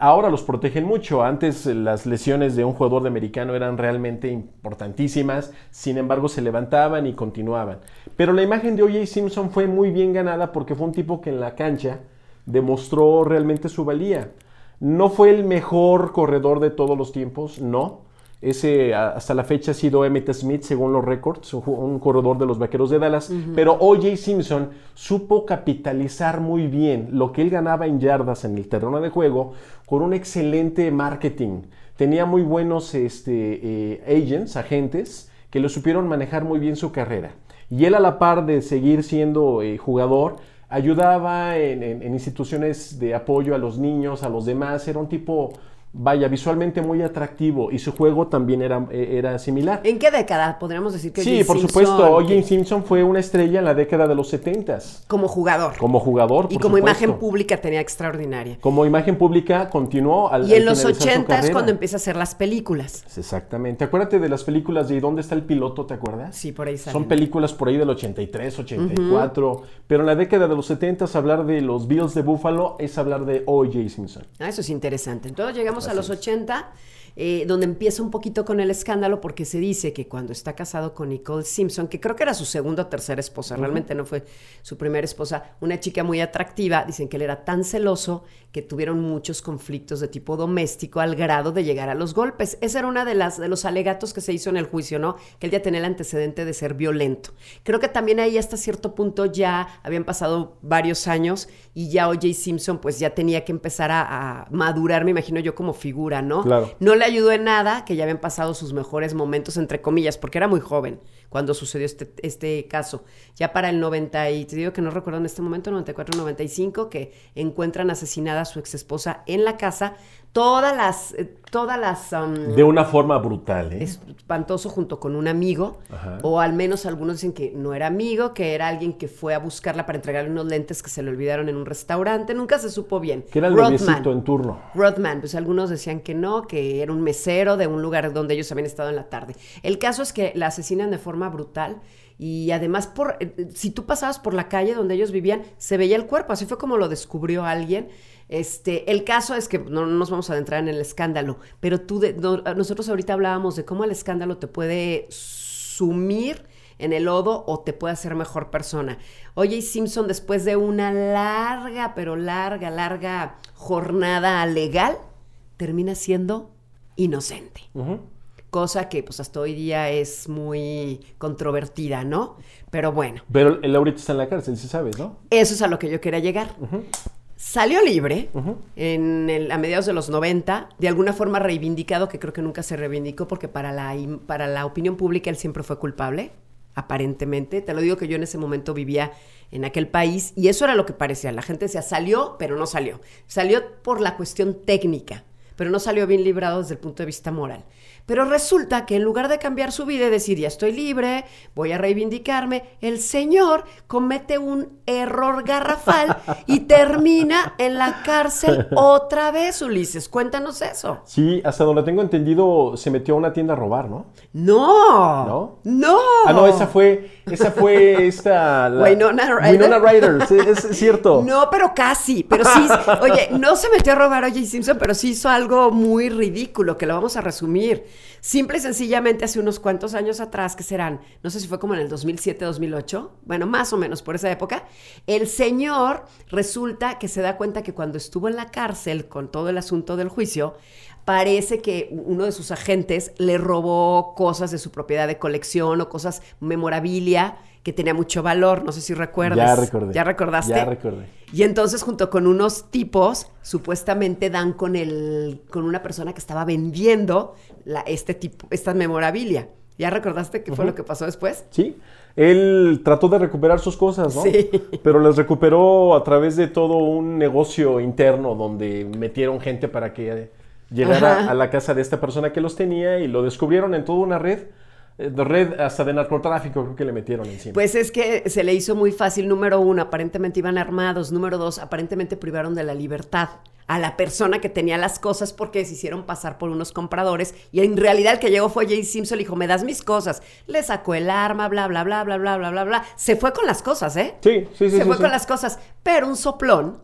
ahora los protegen mucho, antes eh, las lesiones de un jugador de americano eran realmente importantísimas, sin embargo se levantaban y continuaban. Pero la imagen de O.J. Simpson fue muy bien ganada porque fue un tipo que en la cancha demostró realmente su valía. No fue el mejor corredor de todos los tiempos, no. Ese hasta la fecha ha sido Emmett Smith, según los récords, un, corredor de los Vaqueros de Dallas. Pero O.J. Simpson supo capitalizar muy bien lo que él ganaba en yardas en el terreno de juego con un excelente marketing. Tenía muy buenos este, eh, agents, agentes, que lo supieron manejar muy bien su carrera. Y él a la par de seguir siendo eh, jugador, ayudaba en, en- en instituciones de apoyo a los niños, a los demás. Era un tipo, vaya, visualmente muy atractivo y su juego también era, eh, era similar. ¿En qué década podríamos decir que Sí, por Simpson, supuesto, O.J. Simpson fue una estrella en la década de los 70s. como jugador? Como jugador, y por como imagen pública tenía extraordinaria. Como imagen pública continuó al Y en los finalizar su 80 es cuando empieza a hacer las películas. Exactamente. Acuérdate de las películas de ¿Dónde está el piloto? ¿Te acuerdas? Sí, por ahí Son salen. películas por ahí del 83, 84. Pero en la década de los 70 hablar de los Bills de Buffalo es hablar de O.J. Simpson. Ah, eso es interesante. Entonces llegamos a los 80 eh, donde empieza un poquito con el escándalo porque se dice que cuando está casado con Nicole Simpson, que creo que era su segunda o tercera esposa, realmente no fue su primera esposa, una chica muy atractiva, dicen que él era tan celoso que tuvieron muchos conflictos de tipo doméstico al grado de llegar a los golpes. Ese era uno de, las, de los alegatos que se hizo en el juicio, ¿no? Que él ya tenía el antecedente de ser violento. Creo que también ahí hasta cierto punto ya habían pasado varios años y ya O.J. Simpson pues ya tenía que empezar a, a madurar, me imagino yo, como figura, ¿no? Claro. No le ayudó en nada que ya habían pasado sus mejores momentos, entre comillas, porque era muy joven cuando sucedió este, este caso. Ya para el 90, y te digo que no recuerdo en este momento, 94, 95, que encuentran asesinada a su ex esposa en la casa. Todas las, eh, todas las... um, De una forma brutal, ¿eh? espantoso junto con un amigo, Ajá. o al menos algunos dicen que no era amigo, que era alguien que fue a buscarla para entregarle unos lentes que se le olvidaron en un restaurante, nunca se supo bien. Que era el Rodman. en turno. Rodman, pues algunos decían que no, que era un mesero de un lugar donde ellos habían estado en la tarde. El caso es que la asesinan de forma brutal y además por eh, si tú pasabas por la calle donde ellos vivían, se veía el cuerpo, así fue como lo descubrió alguien. Este, el caso es que no, no nos vamos a adentrar en el escándalo, pero tú de- no- nosotros ahorita hablábamos de cómo el escándalo te puede sumir en el lodo o te puede hacer mejor persona. Oye, Simpson, después de una larga, pero larga, larga jornada legal, termina siendo inocente. Cosa que pues hasta hoy día es muy controvertida, ¿no? Pero bueno, Pero él ahorita está en la cárcel, sí sabes, ¿no? eso es a lo que yo quería llegar. Salió libre en el- a mediados de los 90, de alguna forma reivindicado, que creo que nunca se reivindicó, porque para la, para la opinión pública él siempre fue culpable, aparentemente. Te lo digo que yo en ese momento vivía en aquel país y eso era lo que parecía. La gente decía, salió, pero no salió. Salió por la cuestión técnica, pero no salió bien librado desde el punto de vista moral. Pero resulta que en lugar de cambiar su vida y decir, ya estoy libre, voy a reivindicarme, el señor comete un error garrafal y termina en la cárcel otra vez, Ulises. Cuéntanos eso. Sí, hasta donde tengo entendido, se metió a una tienda a robar, ¿no? No. ¿No? No. Ah, no, esa fue, esa fue esta... la- Winona Ryder. Winona Ryder, es, es cierto. No, pero casi. Pero sí, oye, no se metió a robar a O.J. Simpson, pero sí hizo algo muy ridículo, que lo vamos a resumir. Simple y sencillamente hace unos cuantos años atrás, que serán, no sé si fue como en el 2007, 2008, bueno, más o menos por esa época, el señor resulta que se da cuenta que cuando estuvo en la cárcel con todo el asunto del juicio, parece que uno de sus agentes le robó cosas de su propiedad de colección o cosas memorabilia que tenía mucho valor, no sé si recuerdas. Ya recordé. ¿Ya recordaste? Ya recordé. Y entonces junto con unos tipos supuestamente dan con el con una persona que estaba vendiendo la, este tipo esta memorabilia. ¿Ya recordaste qué fue lo que pasó después? Sí, él trató de recuperar sus cosas, ¿no? Sí. Pero las recuperó a través de todo un negocio interno donde metieron gente para que llegara a la casa de esta persona que los tenía y lo descubrieron en toda una red, red hasta de narcotráfico creo que le metieron encima. Pues es que se le hizo muy fácil. Número uno, aparentemente iban armados. Número dos, aparentemente privaron de la libertad a la persona que tenía las cosas porque se hicieron pasar por unos compradores y en realidad el que llegó fue Jay Simpson, le dijo, me das mis cosas. Le sacó el arma, bla, bla, bla, bla, bla, bla, bla, bla. Se fue con las cosas, ¿eh? sí, sí, sí. se sí, fue sí. con las cosas. Pero un soplón,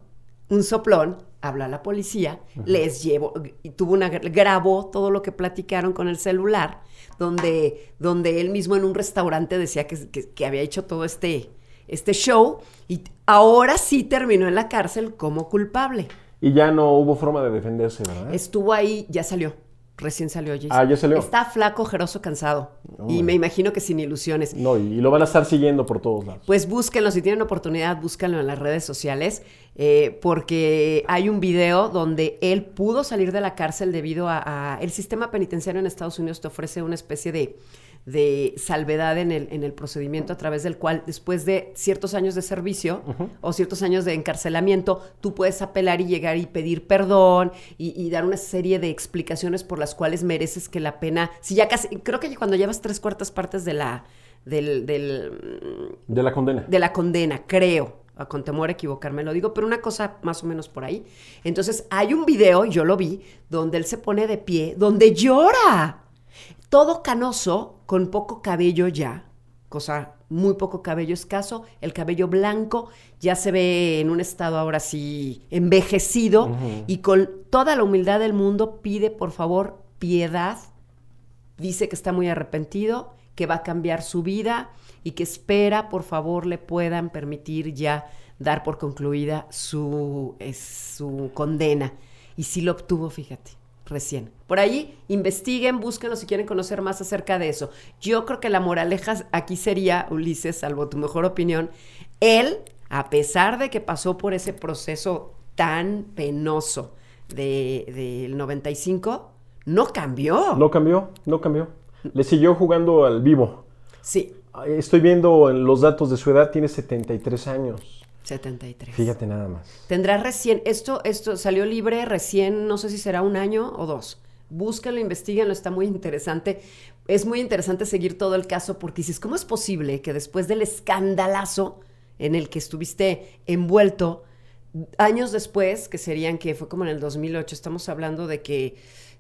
un soplón, habla la policía, les llevó, y tuvo una, grabó todo lo que platicaron con el celular, donde, donde él mismo en un restaurante decía que, que- que había hecho todo este, este show, y ahora sí terminó en la cárcel como culpable. Y ya no hubo forma de defenderse, ¿verdad? Estuvo ahí, ya salió. Recién salió Jason. Ah, ya salió. Está flaco, ojeroso, cansado. Y me imagino que sin ilusiones. No, y, y lo van a estar siguiendo por todos lados. Pues búsquenlo, si tienen oportunidad, búsquenlo en las redes sociales, eh, porque hay un video donde él pudo salir de la cárcel debido a, a- El sistema penitenciario en Estados Unidos te ofrece una especie de, de salvedad en el, en el procedimiento a través del cual, después de ciertos años de servicio o ciertos años de encarcelamiento, tú puedes apelar y llegar y pedir perdón y, y dar una serie de explicaciones por las cuales mereces que la pena... Si ya casi... Creo que cuando llevas tres cuartas partes de la... Del, del, De la condena. de la condena, creo. A- Con temor a equivocarme lo digo, pero una cosa más o menos por ahí. Entonces, hay un video, yo lo vi, donde él se pone de pie, donde llora. Todo canoso, con poco cabello ya, cosa muy poco cabello escaso, el cabello blanco ya se ve en un estado ahora sí envejecido y con toda la humildad del mundo pide por favor piedad. Dice que está muy arrepentido, que va a cambiar su vida y que espera, por favor, le puedan permitir ya dar por concluida su, su condena. Y sí lo obtuvo, fíjate, recién. Por ahí, investiguen, búsquenlo si quieren conocer más acerca de eso. Yo creo que la moraleja aquí sería, Ulises, salvo tu mejor opinión, él, a pesar de que pasó por ese proceso tan penoso del de, 95, no cambió. No cambió, no cambió. Le siguió jugando al vivo. Sí. Estoy viendo los datos de su edad, tiene 73 años. 73. Fíjate nada más. Tendrá recién, esto, esto salió libre recién, no sé si será un año o dos. Búsquenlo, investiguenlo, está muy interesante. Es muy interesante seguir todo el caso porque dices, ¿cómo es posible que después del escandalazo en el que estuviste envuelto, años después, que serían que fue como en el 2008, estamos hablando de que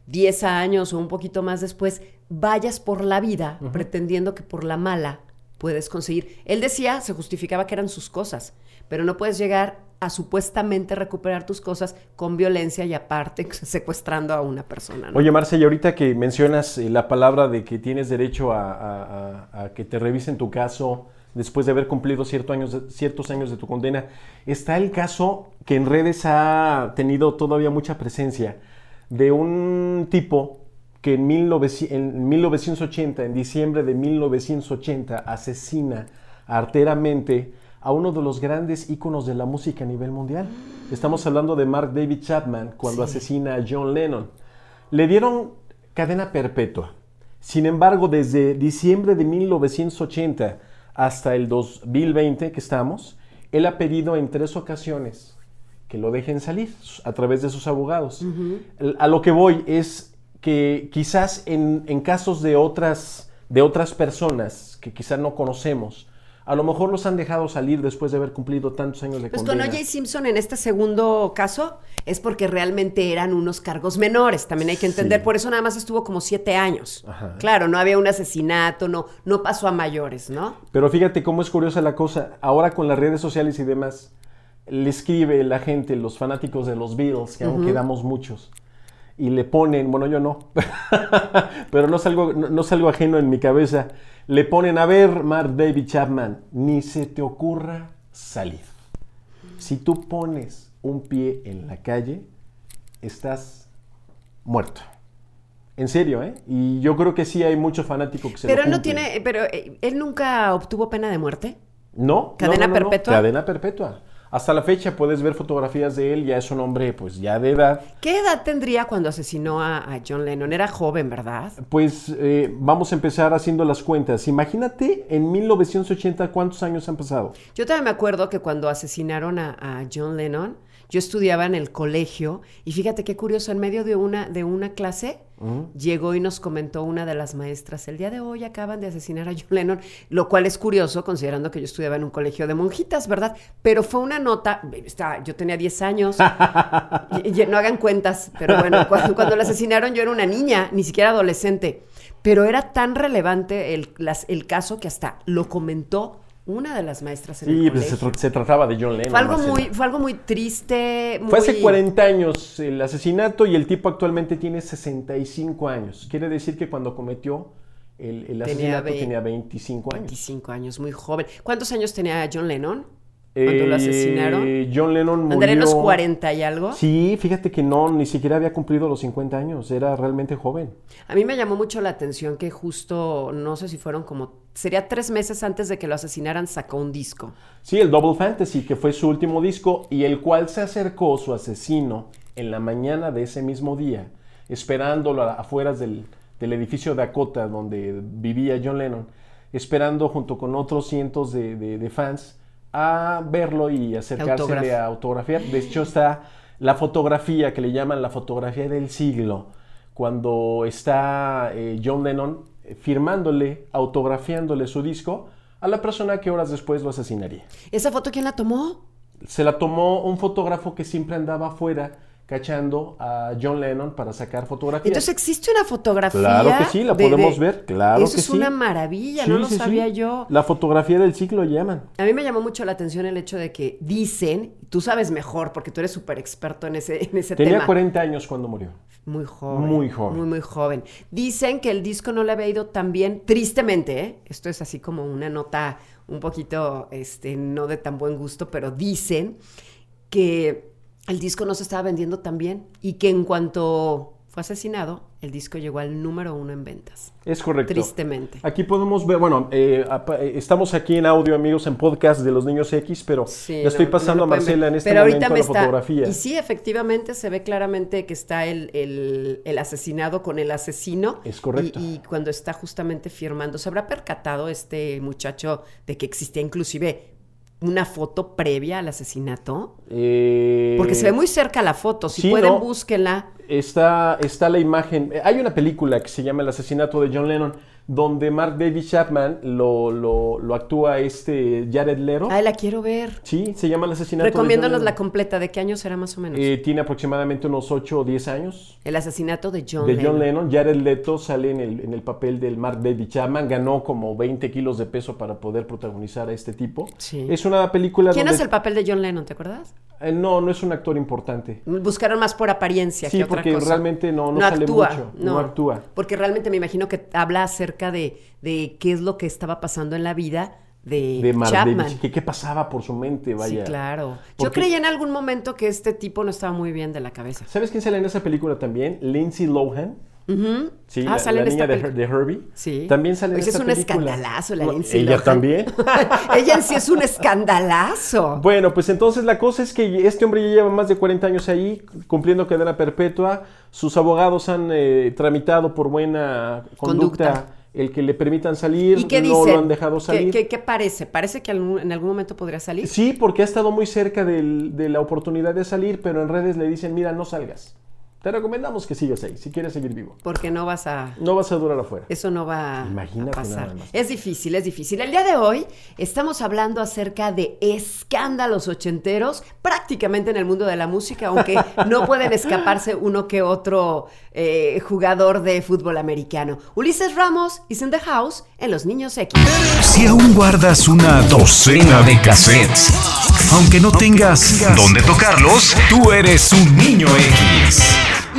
10 años o un poquito más después, vayas por la vida pretendiendo que por la mala puedes conseguir. Él decía, se justificaba que eran sus cosas, pero no puedes llegar a supuestamente recuperar tus cosas con violencia y aparte secuestrando a una persona. Oye, Marce, y ahorita que mencionas eh, la palabra de que tienes derecho a, que te revisen tu caso después de haber cumplido ciertos años, ciertos años de tu condena, está el caso que en redes ha tenido todavía mucha presencia de un tipo que en, 1980, en diciembre de 1980, asesina arteramente a uno de los grandes íconos de la música a nivel mundial. Estamos hablando de Mark David Chapman cuando asesina a John Lennon. Le dieron cadena perpetua. Sin embargo, desde diciembre de 1980 hasta el 2020 que estamos, él ha pedido en tres ocasiones que lo dejen salir a través de sus abogados. A lo que voy es que quizás en, casos de otras, de otras personas que quizás no conocemos, a lo mejor los han dejado salir después de haber cumplido tantos años de pues condena. Pues con O.J. Simpson en este segundo caso es porque realmente eran unos cargos menores, también hay que entender, por eso nada más estuvo como siete años. Claro, no había un asesinato, no, no pasó a mayores, ¿no? Pero fíjate cómo es curiosa la cosa, ahora con las redes sociales y demás, le escribe la gente, los fanáticos de los Beatles, que aún quedamos muchos, y le ponen, bueno, yo no, pero no es, algo, no, es algo ajeno en mi cabeza, le ponen, a ver, Mark David Chapman, ni se te ocurra salir. Si tú pones un pie en la calle, estás muerto. En serio, ¿eh? Y yo creo que sí hay muchos fanáticos que se Pero no tiene, pero eh, él nunca obtuvo pena de muerte. No. ¿Cadena perpetua? Cadena perpetua. Hasta la fecha puedes ver fotografías de él, ya es un hombre pues ya de edad. ¿Qué edad tendría cuando asesinó a, John Lennon? Era joven, ¿verdad? Pues eh, vamos a empezar haciendo las cuentas. Imagínate en 1980 cuántos años han pasado. Yo también me acuerdo que cuando asesinaron a John Lennon, yo estudiaba en el colegio y fíjate qué curioso, en medio de una, de una clase llegó y nos comentó una de las maestras, el día de hoy acaban de asesinar a John Lennon, lo cual es curioso considerando que yo estudiaba en un colegio de monjitas, ¿verdad? Pero fue una nota, está, yo tenía 10 años, y, no hagan cuentas, pero bueno, cuando, cuando la asesinaron yo era una niña, ni siquiera adolescente, pero era tan relevante el, el caso que hasta lo comentó una de las maestras en sí, el pues se, trataba de John Lennon. Fue algo, muy, fue algo muy triste. Fue hace 40 años el asesinato y el tipo actualmente tiene 65 años. Quiere decir que cuando cometió el, asesinato tenía 25 años. 25 años, muy joven. ¿Cuántos años tenía John Lennon? Cuando lo asesinaron. Eh, John Lennon murió... ¿Andaría los 40 y algo? Sí, fíjate que no, ni siquiera había cumplido los 50 años, era realmente joven. A mí me llamó mucho la atención que justo, no sé si fueron como, sería tres meses antes de que lo asesinaran, sacó un disco. Sí, el Double Fantasy, que fue su último disco y el cual se acercó su asesino en la mañana de ese mismo día, esperándolo afuera del, del edificio Dakota donde vivía John Lennon, esperando junto con otros cientos de, de fans a verlo y acercarse a autografiar. De hecho, está la fotografía que le llaman la fotografía del siglo, cuando está eh, John Lennon eh, firmándole, autografiándole su disco a la persona que horas después lo asesinaría. ¿Esa foto quién la tomó? Se la tomó un fotógrafo que siempre andaba afuera cachando a John Lennon para sacar fotografías. Entonces existe una fotografía. Claro que sí, la de- podemos de- ver, claro Eso que es sí. una maravilla, Sí, no lo sí, sí. sabía yo. La fotografía del ciclo llaman. A mí me llamó mucho la atención el hecho de que dicen, tú sabes mejor porque tú eres súper experto en ese, en ese Tenía tema. 40 años cuando murió. Muy joven. Muy joven. Muy, muy joven. Dicen que el disco no le había ido tan bien, tristemente, ¿eh? Esto es así como una nota un poquito, este, no de tan buen gusto, pero dicen que el disco no se estaba vendiendo tan bien y que en cuanto fue asesinado, el disco llegó al número uno en ventas. Es correcto. Tristemente. Aquí podemos ver, bueno, eh, eh, estamos aquí en audio, amigos, en podcast de los niños X, pero Sí, le estoy no- pasando no a Marcela ver. en este Pero ahorita momento me la está- fotografía. Y sí, efectivamente se ve claramente que está el, el- el asesinado con el asesino. Es correcto. Y, y cuando está justamente firmando, ¿se habrá percatado este muchacho de que existía inclusive una foto previa al asesinato? Eh, Porque se ve muy cerca la foto. Si sí, pueden, ¿no? búsquenla. Está, está la imagen. Hay una película que se llama El asesinato de John Lennon, donde Mark David Chapman lo, lo, lo actúa este Jared Leto. Ay, la quiero ver. Sí, se llama El asesinato Recomiéndonos de la completa. ¿De qué año será más o menos? Eh, tiene aproximadamente unos 8 o 10 años. el asesinato de John de Lennon. John Lennon. Jared Leto sale en el, en el papel del Mark David Chapman. Ganó como 20 kilos de peso para poder protagonizar a este tipo. Sí. Es una película ¿Quién donde... es el papel de John Lennon? ¿Te acuerdas? Eh, no, no es un actor importante. Buscaron más por apariencia Sí, que otra porque realmente no- no sale mucho, no actúa. Porque realmente me imagino que habla acerca de, de qué es lo que estaba pasando en la vida de, De Chapman. David. ¿Qué, qué pasaba por su mente? Vaya. Sí, claro. Yo Porque- creí en algún momento que este tipo no estaba muy bien de la cabeza. ¿Sabes quién sale en esa película también? Lindsay Lohan. Sí, Ah, la, sale la niña de, Herbie. Sí. También sale en esta es un película. escandalazo la Lindsay Ella Lohan. también. Ella en sí es un escandalazo. Bueno, pues entonces la cosa es que este hombre ya lleva más de 40 años ahí, cumpliendo cadena perpetua. Sus abogados han eh, tramitado por buena conducta, Conducta. el que le permitan salir. ¿Y qué no dicen? lo han dejado ¿Qué, salir. qué- qué parece? ¿Parece que en algún momento podría salir? Sí, porque ha estado muy cerca del- de la oportunidad de salir, pero en redes le dicen, mira, no salgas. Te recomendamos que sigas ahí, si quieres seguir vivo. Porque no vas a... No vas a durar afuera. Eso no va Imagínate a pasar. nada más. Es difícil, es difícil. El día de hoy estamos hablando acerca de escándalos ochenteros, prácticamente en el mundo de la música, aunque no pueden escaparse uno que otro eh, jugador de fútbol americano. Ulises Ramos is in the house en Los Niños X. Si aún guardas una docena de cassettes, aunque no tengas dónde tocarlos, tú eres un niño X.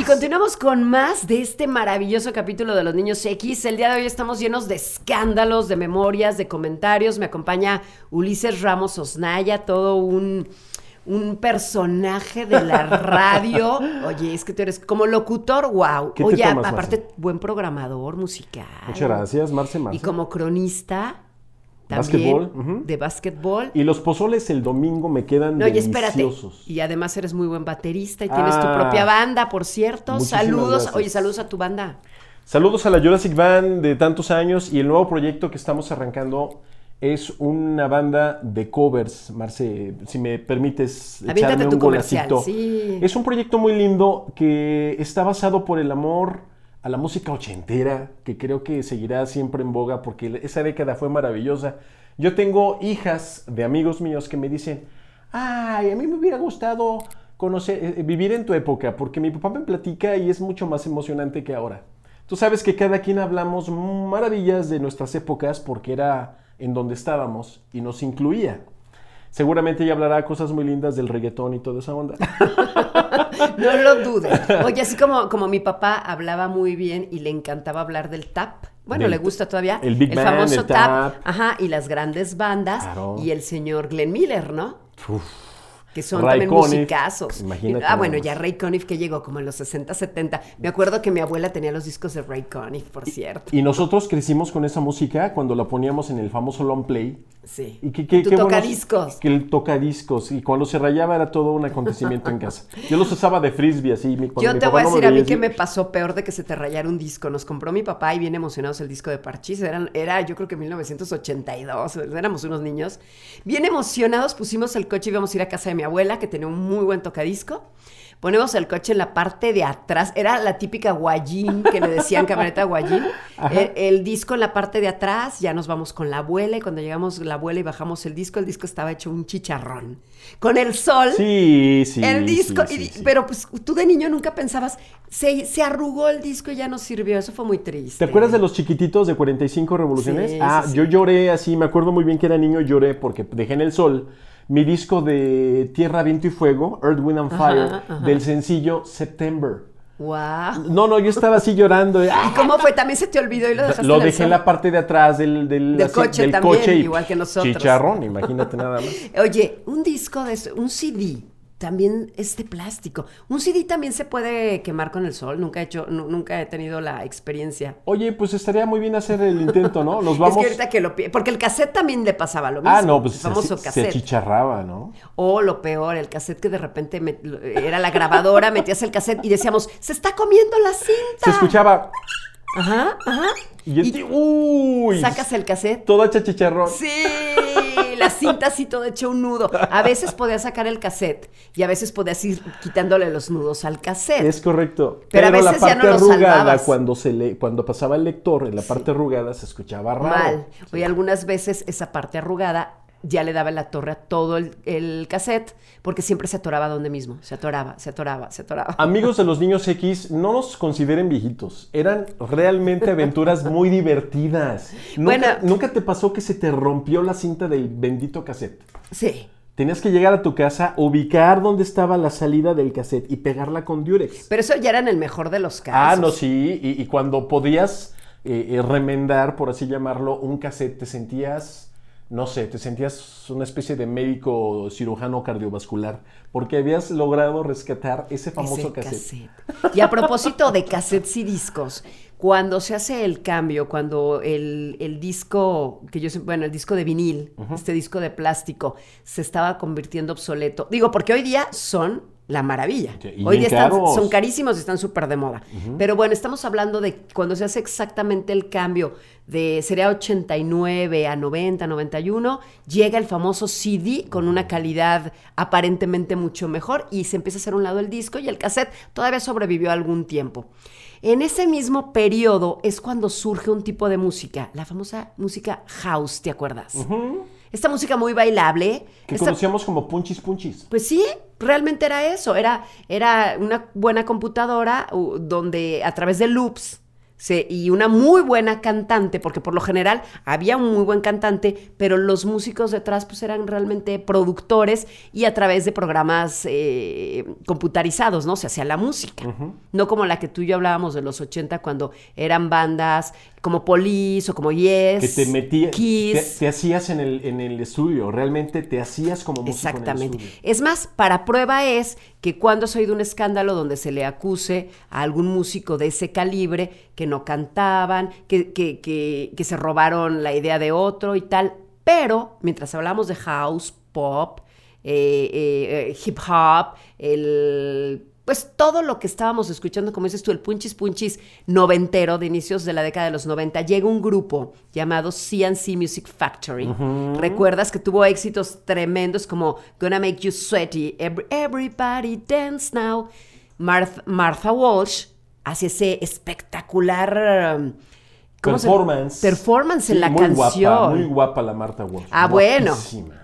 Y continuamos con más de este maravilloso capítulo de Los Niños X. El día de hoy estamos llenos de escándalos, de memorias, de comentarios. Me acompaña Ulises Ramos Osnaya, todo un, un personaje de la radio. Oye, es que tú eres como locutor, wow. ¿Qué te Oye, aparte, Marce? buen programador musical. Muchas gracias, Marce, Marce. Y como cronista también Básquetbol, ujú. de básquetbol. Y los pozoles el domingo me quedan No, y espérate. deliciosos. Y además eres muy buen baterista y tienes tu Ah. propia banda, por cierto. Saludos. gracias. Oye, saludos a tu banda. Saludos a la Jurassic Band de tantos años y el nuevo proyecto que estamos arrancando es una banda de covers, Marce, si me permites Aviéntate echarme tu un golacito. sí. Es un proyecto muy lindo que está basado por el amor a la música ochentera, que creo que seguirá siempre en boga porque esa década fue maravillosa. Yo tengo hijas de amigos míos que me dicen, ay, a mí me hubiera gustado conocer, eh, vivir en tu época, porque mi papá me platica y es mucho más emocionante que ahora. Tú sabes que cada quien hablamos maravillas de nuestras épocas porque era en donde estábamos y nos incluía. Seguramente ella hablará cosas muy lindas del reggaetón y toda esa onda. No lo dudes. Oye, así como, como mi papá hablaba muy bien y le encantaba hablar del tap. Bueno, Del le gusta todavía. el Big Band, famoso el tap. tap. Ajá, y las grandes bandas. Claro. Y el señor Glenn Miller, ¿no? Uf. Que son Ray también Conniff. musicazos. Imagínate ah, bueno, ya Ray Conniff que llegó como en los 60, 70. Me acuerdo que mi abuela tenía los discos de Ray Conniff, por cierto. Y nosotros crecimos con esa música cuando la poníamos en el famoso long play. Sí. Y que, que, tu buenos- tocadiscos. Que el tocadiscos. Y cuando se rayaba era todo un acontecimiento en casa. Yo los usaba de frisbee así. mi- Yo mi te voy a no decir a mí que me pasó peor de que se te rayara un disco. Nos compró mi papá y bien emocionados el disco de Parchís. Era, era yo creo que 1982. Éramos unos niños. Bien emocionados pusimos el coche y íbamos a ir a casa de mi abuela que tenía un muy buen tocadisco. Ponemos el coche en la parte de atrás. Era la típica guayín que le decían camioneta guayín. El, el disco en la parte de atrás. Ya nos vamos con la abuela y cuando llegamos la la abuela y bajamos el disco, el disco estaba hecho un chicharrón. Con el sol. Sí, sí. El disco, sí, sí, pero pues tú de niño nunca pensabas, se, se arrugó el disco y ya no sirvió, eso fue muy triste. ¿Te acuerdas de los chiquititos de 45 revoluciones? Ah, yo lloré así, me acuerdo muy bien que era niño, lloré porque dejé en el sol mi disco de Tierra, Viento y Fuego, Earth, Wind and Fire, ajá. del sencillo September. Wow. No, no, yo estaba así llorando. ¿Y ¡ah! cómo fue? ¿También se te olvidó y lo dejaste Lo dejé en la parte de atrás del, del, Del coche también, coche y igual que nosotros. Chicharrón, imagínate nada más. Oye, un disco de un CD también es de plástico. Un CD también se puede quemar con el sol. Nunca he hecho, nu- nunca he tenido la experiencia. Oye, pues estaría muy bien hacer el intento, ¿no? Es vamos. que ahorita que lo porque el cassette también le pasaba lo mismo. Ah, no, pues el se, famoso se cassette. achicharraba, ¿no? O lo peor, el cassette que de repente me- era la grabadora, metías el cassette y decíamos, se está comiendo la cinta. Se escuchaba. Ajá, ajá. Y, el- uy, Sacas el cassette. Todo hecha chicharrón. Sí, la cinta así todo hecho un nudo. A veces podías sacar el cassette y a veces podías ir quitándole los nudos al cassette. Es correcto. Pero a la veces ya parte no arrugada, cuando se le, cuando pasaba el lector en la parte arrugada, se escuchaba raro. Mal. Oye, algunas veces esa parte arrugada ya le daba la torre a todo el, el cassette porque siempre se atoraba donde mismo. Se atoraba, se atoraba, se atoraba. Amigos de los niños X, no nos consideren viejitos. Eran realmente aventuras muy divertidas. ¿Nunca, Bueno. ¿Nunca te pasó que se te rompió la cinta del bendito cassette? Sí. Tenías que llegar a tu casa, ubicar dónde estaba la salida del cassette y pegarla con Durex. Pero eso ya era en el mejor de los casos. Ah, no, sí. Y, y cuando podías eh, eh, remendar, por así llamarlo, un cassette, te sentías, no sé, te sentías una especie de médico cirujano cardiovascular, porque habías logrado rescatar ese famoso Ese cassette. cassette. Y a propósito de cassettes y discos, cuando se hace el cambio, cuando el, el disco, que yo bueno, el disco de vinil, este disco de plástico, se estaba convirtiendo obsoleto. Digo, porque hoy día son la maravilla. Sí, hoy día están- son carísimos y están súper de moda. Pero bueno, estamos hablando de cuando se hace exactamente el cambio de sería 89 a 90, 91, llega el famoso CD con una calidad aparentemente mucho mejor y se empieza a hacer un lado el disco y el cassette todavía sobrevivió algún tiempo. En ese mismo periodo es cuando surge un tipo de música, la famosa música house, ¿te acuerdas? Esta música muy bailable. Que esta- conocíamos como punchis punchis. pues sí, realmente era eso. Era, era una buena computadora donde a través de loops se- y una muy buena cantante, porque por lo general había un muy buen cantante, pero los músicos detrás pues eran realmente productores y a través de programas eh, computarizados, ¿no? Se hacía la música. No como la que tú y yo hablábamos de los 80 cuando eran bandas como Police o como Yes. Que te metías, te, Kiss. te hacías en el, en el estudio, realmente te hacías como músico en el Exactamente. estudio. Es más, para prueba es que cuando has oído un escándalo donde se le acuse a algún músico de ese calibre que no cantaban, que, que- que- que se robaron la idea de otro y tal, pero mientras hablamos de house, pop, eh, eh, eh, hip hop, el... Pues todo lo que estábamos escuchando, como dices tú, el punchis punchis noventero de inicios de la década de los 90, llega un grupo llamado CNC Music Factory. ¿Recuerdas que tuvo éxitos tremendos como Gonna Make You Sweaty, Every- Everybody Dance Now? Marth- Martha Walsh hace ese espectacular um, ¿cómo se- Performance. performance en la muy canción. Guapa, muy guapa la Marta Walsh. Ah, bueno.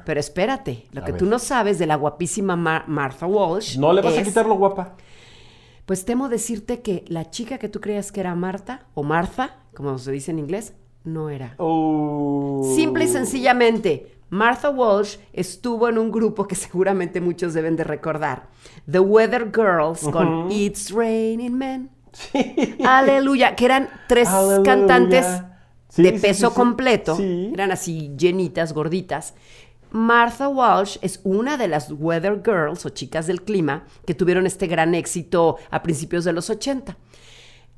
Pero espérate, lo A que ver. tú no sabes de la guapísima Mar- Martha Walsh. No le vas a quitar lo guapa. Pues temo decirte que la chica que tú creías que era Marta, o Martha, como se dice en inglés, no era. Oh. Simple y sencillamente, Martha Walsh estuvo en un grupo que seguramente muchos deben de recordar. The Weather Girls con It's Raining Men. Aleluya, que eran tres Aleluya. cantantes Sí, de sí, peso sí, sí. completo. Sí. Eran así llenitas, gorditas. Martha Walsh es una de las Weather Girls o chicas del clima que tuvieron este gran éxito a principios de los 80.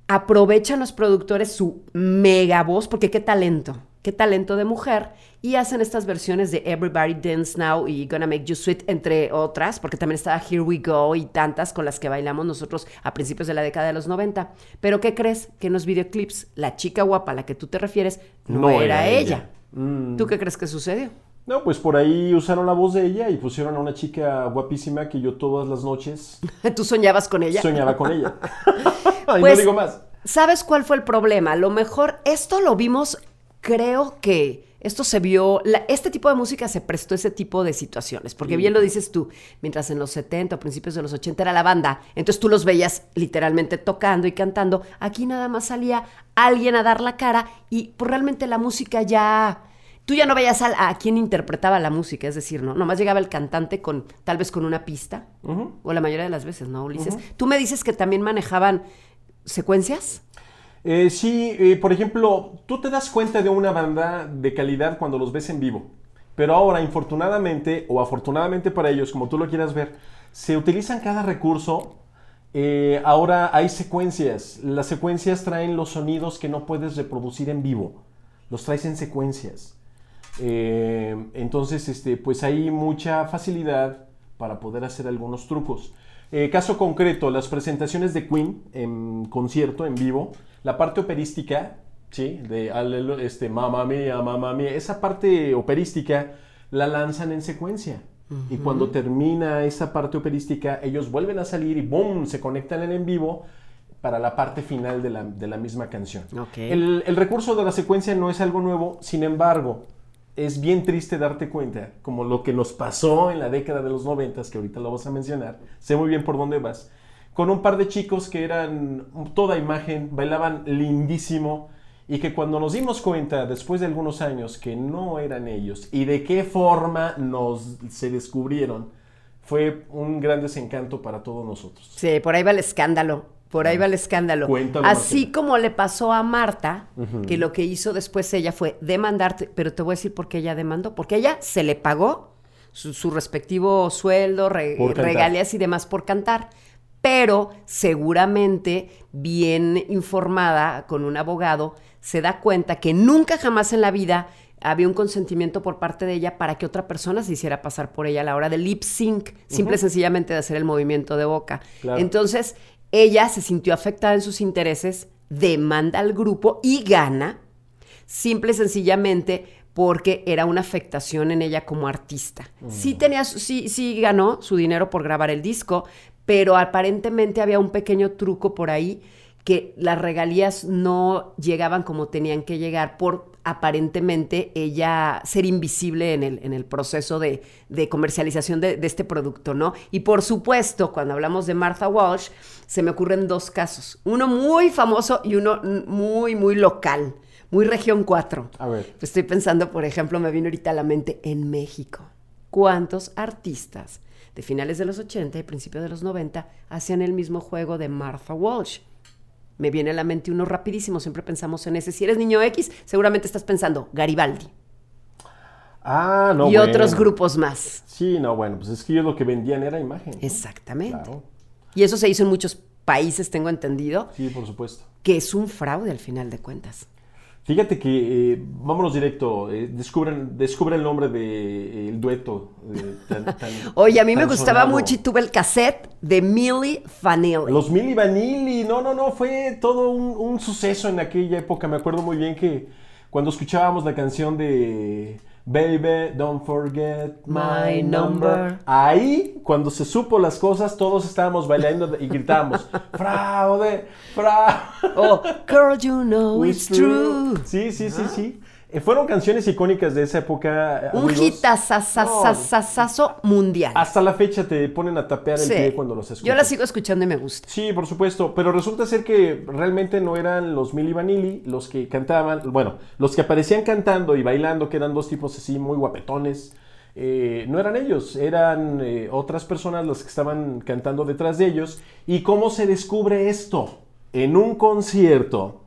Aprovechan los productores su mega voz, porque qué talento, qué talento de mujer, y hacen estas versiones de Everybody Dance Now y Gonna Make You Sweet, entre otras, porque también estaba Here We Go y tantas con las que bailamos nosotros a principios de la década de los 90. Pero ¿qué crees? Que en los videoclips, la chica guapa a la que tú te refieres no, No era, era ella. ella. Mm. ¿Tú qué crees que sucedió? No, pues por ahí usaron la voz de ella y pusieron a una chica guapísima que yo todas las noches ¿Tú soñabas con ella? soñaba con ella. y Pues, no digo más. ¿Sabes cuál fue el problema? A lo mejor esto lo vimos, creo que esto se vio, la- este tipo de música se prestó a ese tipo de situaciones, porque bien lo dices tú, mientras en los 70 o principios de los 80 era la banda, entonces tú los veías literalmente tocando y cantando, aquí nada más salía alguien a dar la cara y pues realmente la música ya... Tú ya no veías al- a, quién interpretaba la música, es decir, ¿no? Nomás llegaba el cantante con, tal vez con una pista, o la mayoría de las veces, ¿no, Ulises? Tú me dices que también manejaban secuencias. Eh, sí, eh, por ejemplo, tú te das cuenta de una banda de calidad cuando los ves en vivo. Pero ahora, infortunadamente o afortunadamente para ellos, como tú lo quieras ver, se utilizan cada recurso. Eh, ahora hay secuencias. Las secuencias traen los sonidos que no puedes reproducir en vivo. Los traes en secuencias. Eh, entonces, este, pues hay mucha facilidad para poder hacer algunos trucos. Caso concreto, las presentaciones de Queen en concierto, en vivo, la parte operística, ¿sí? De este, mamá mía, mamá mía, esa parte operística la lanzan en secuencia. Y cuando termina esa parte operística, ellos vuelven a salir y ¡boom! se conectan en en vivo para la parte final de la, de la misma canción. Ok. El, el recurso de la secuencia no es algo nuevo, sin embargo, es bien triste darte cuenta, como lo que nos pasó en la década de los noventas, que ahorita lo vamos a mencionar, sé muy bien por dónde vas, con un par de chicos que eran toda imagen, bailaban lindísimo, y que cuando nos dimos cuenta, después de algunos años, que no eran ellos, y de qué forma nos se descubrieron, fue un gran desencanto para todos nosotros. Sí, por ahí va el escándalo. Por ahí va el escándalo. Cuéntalo, Así como le pasó a Marta, que lo que hizo después ella fue demandarte, pero te voy a decir por qué ella demandó. Porque ella se le pagó su, su respectivo sueldo, re- regalías y demás por cantar. Pero seguramente, bien informada con un abogado, se da cuenta que nunca jamás en la vida había un consentimiento por parte de ella para que otra persona se hiciera pasar por ella a la hora del lip sync, simple y sencillamente de hacer el movimiento de boca. Claro. Entonces, ella se sintió afectada en sus intereses, demanda al grupo y gana, simple y sencillamente porque era una afectación en ella como artista. Sí tenía, sí, sí ganó su dinero por grabar el disco, pero aparentemente había un pequeño truco por ahí que las regalías no llegaban como tenían que llegar por aparentemente ella ser invisible en el, en el proceso de, de comercialización de, de este producto, ¿no? Y por supuesto, cuando hablamos de Martha Walsh, se me ocurren dos casos, uno muy famoso y uno muy, muy local, muy región 4. A ver. Estoy pensando, por ejemplo, me vino ahorita a la mente en México. ¿Cuántos artistas de finales de los 80 y principios de los 90 hacían el mismo juego de Martha Walsh? Me viene a la mente uno rapidísimo, siempre pensamos en ese. Si eres niño X, seguramente estás pensando Garibaldi Ah, no. y otros grupos más. Sí, no, bueno, pues es que ellos lo que vendían era imagen. ¿no? Exactamente. Claro. Y eso se hizo en muchos países, tengo entendido, Sí, por supuesto. que es un fraude al final de cuentas. Fíjate que, eh, vámonos directo, eh, descubren, descubre el nombre del dueto. eh, tan- tan- Oye, a mí me gustaba sonado. mucho y tuve el cassette de Milli Vanilli. Los Milli Vanilli, no, no, no, fue todo un, un suceso en aquella época. Me acuerdo muy bien que cuando escuchábamos la canción de Baby, don't forget my number. Ahí, cuando se supo las cosas, todos estábamos bailando y gritábamos, fraude, fraude. Oh, girl, you know it's true. Sí, sí, sí, sí. Eh, fueron canciones icónicas de esa época. Un hitazazazazazo mundial. Hasta la fecha te ponen a tapear el Sí. pie cuando los escuchas. Yo la sigo escuchando y me gusta. Sí, por supuesto, pero resulta ser que realmente no eran los Milli Vanilli los que cantaban, bueno, los que aparecían cantando y bailando, que eran dos tipos así muy guapetones, eh, no eran ellos, eran eh, otras personas las que estaban cantando detrás de ellos. ¿Y cómo se descubre esto? En un concierto,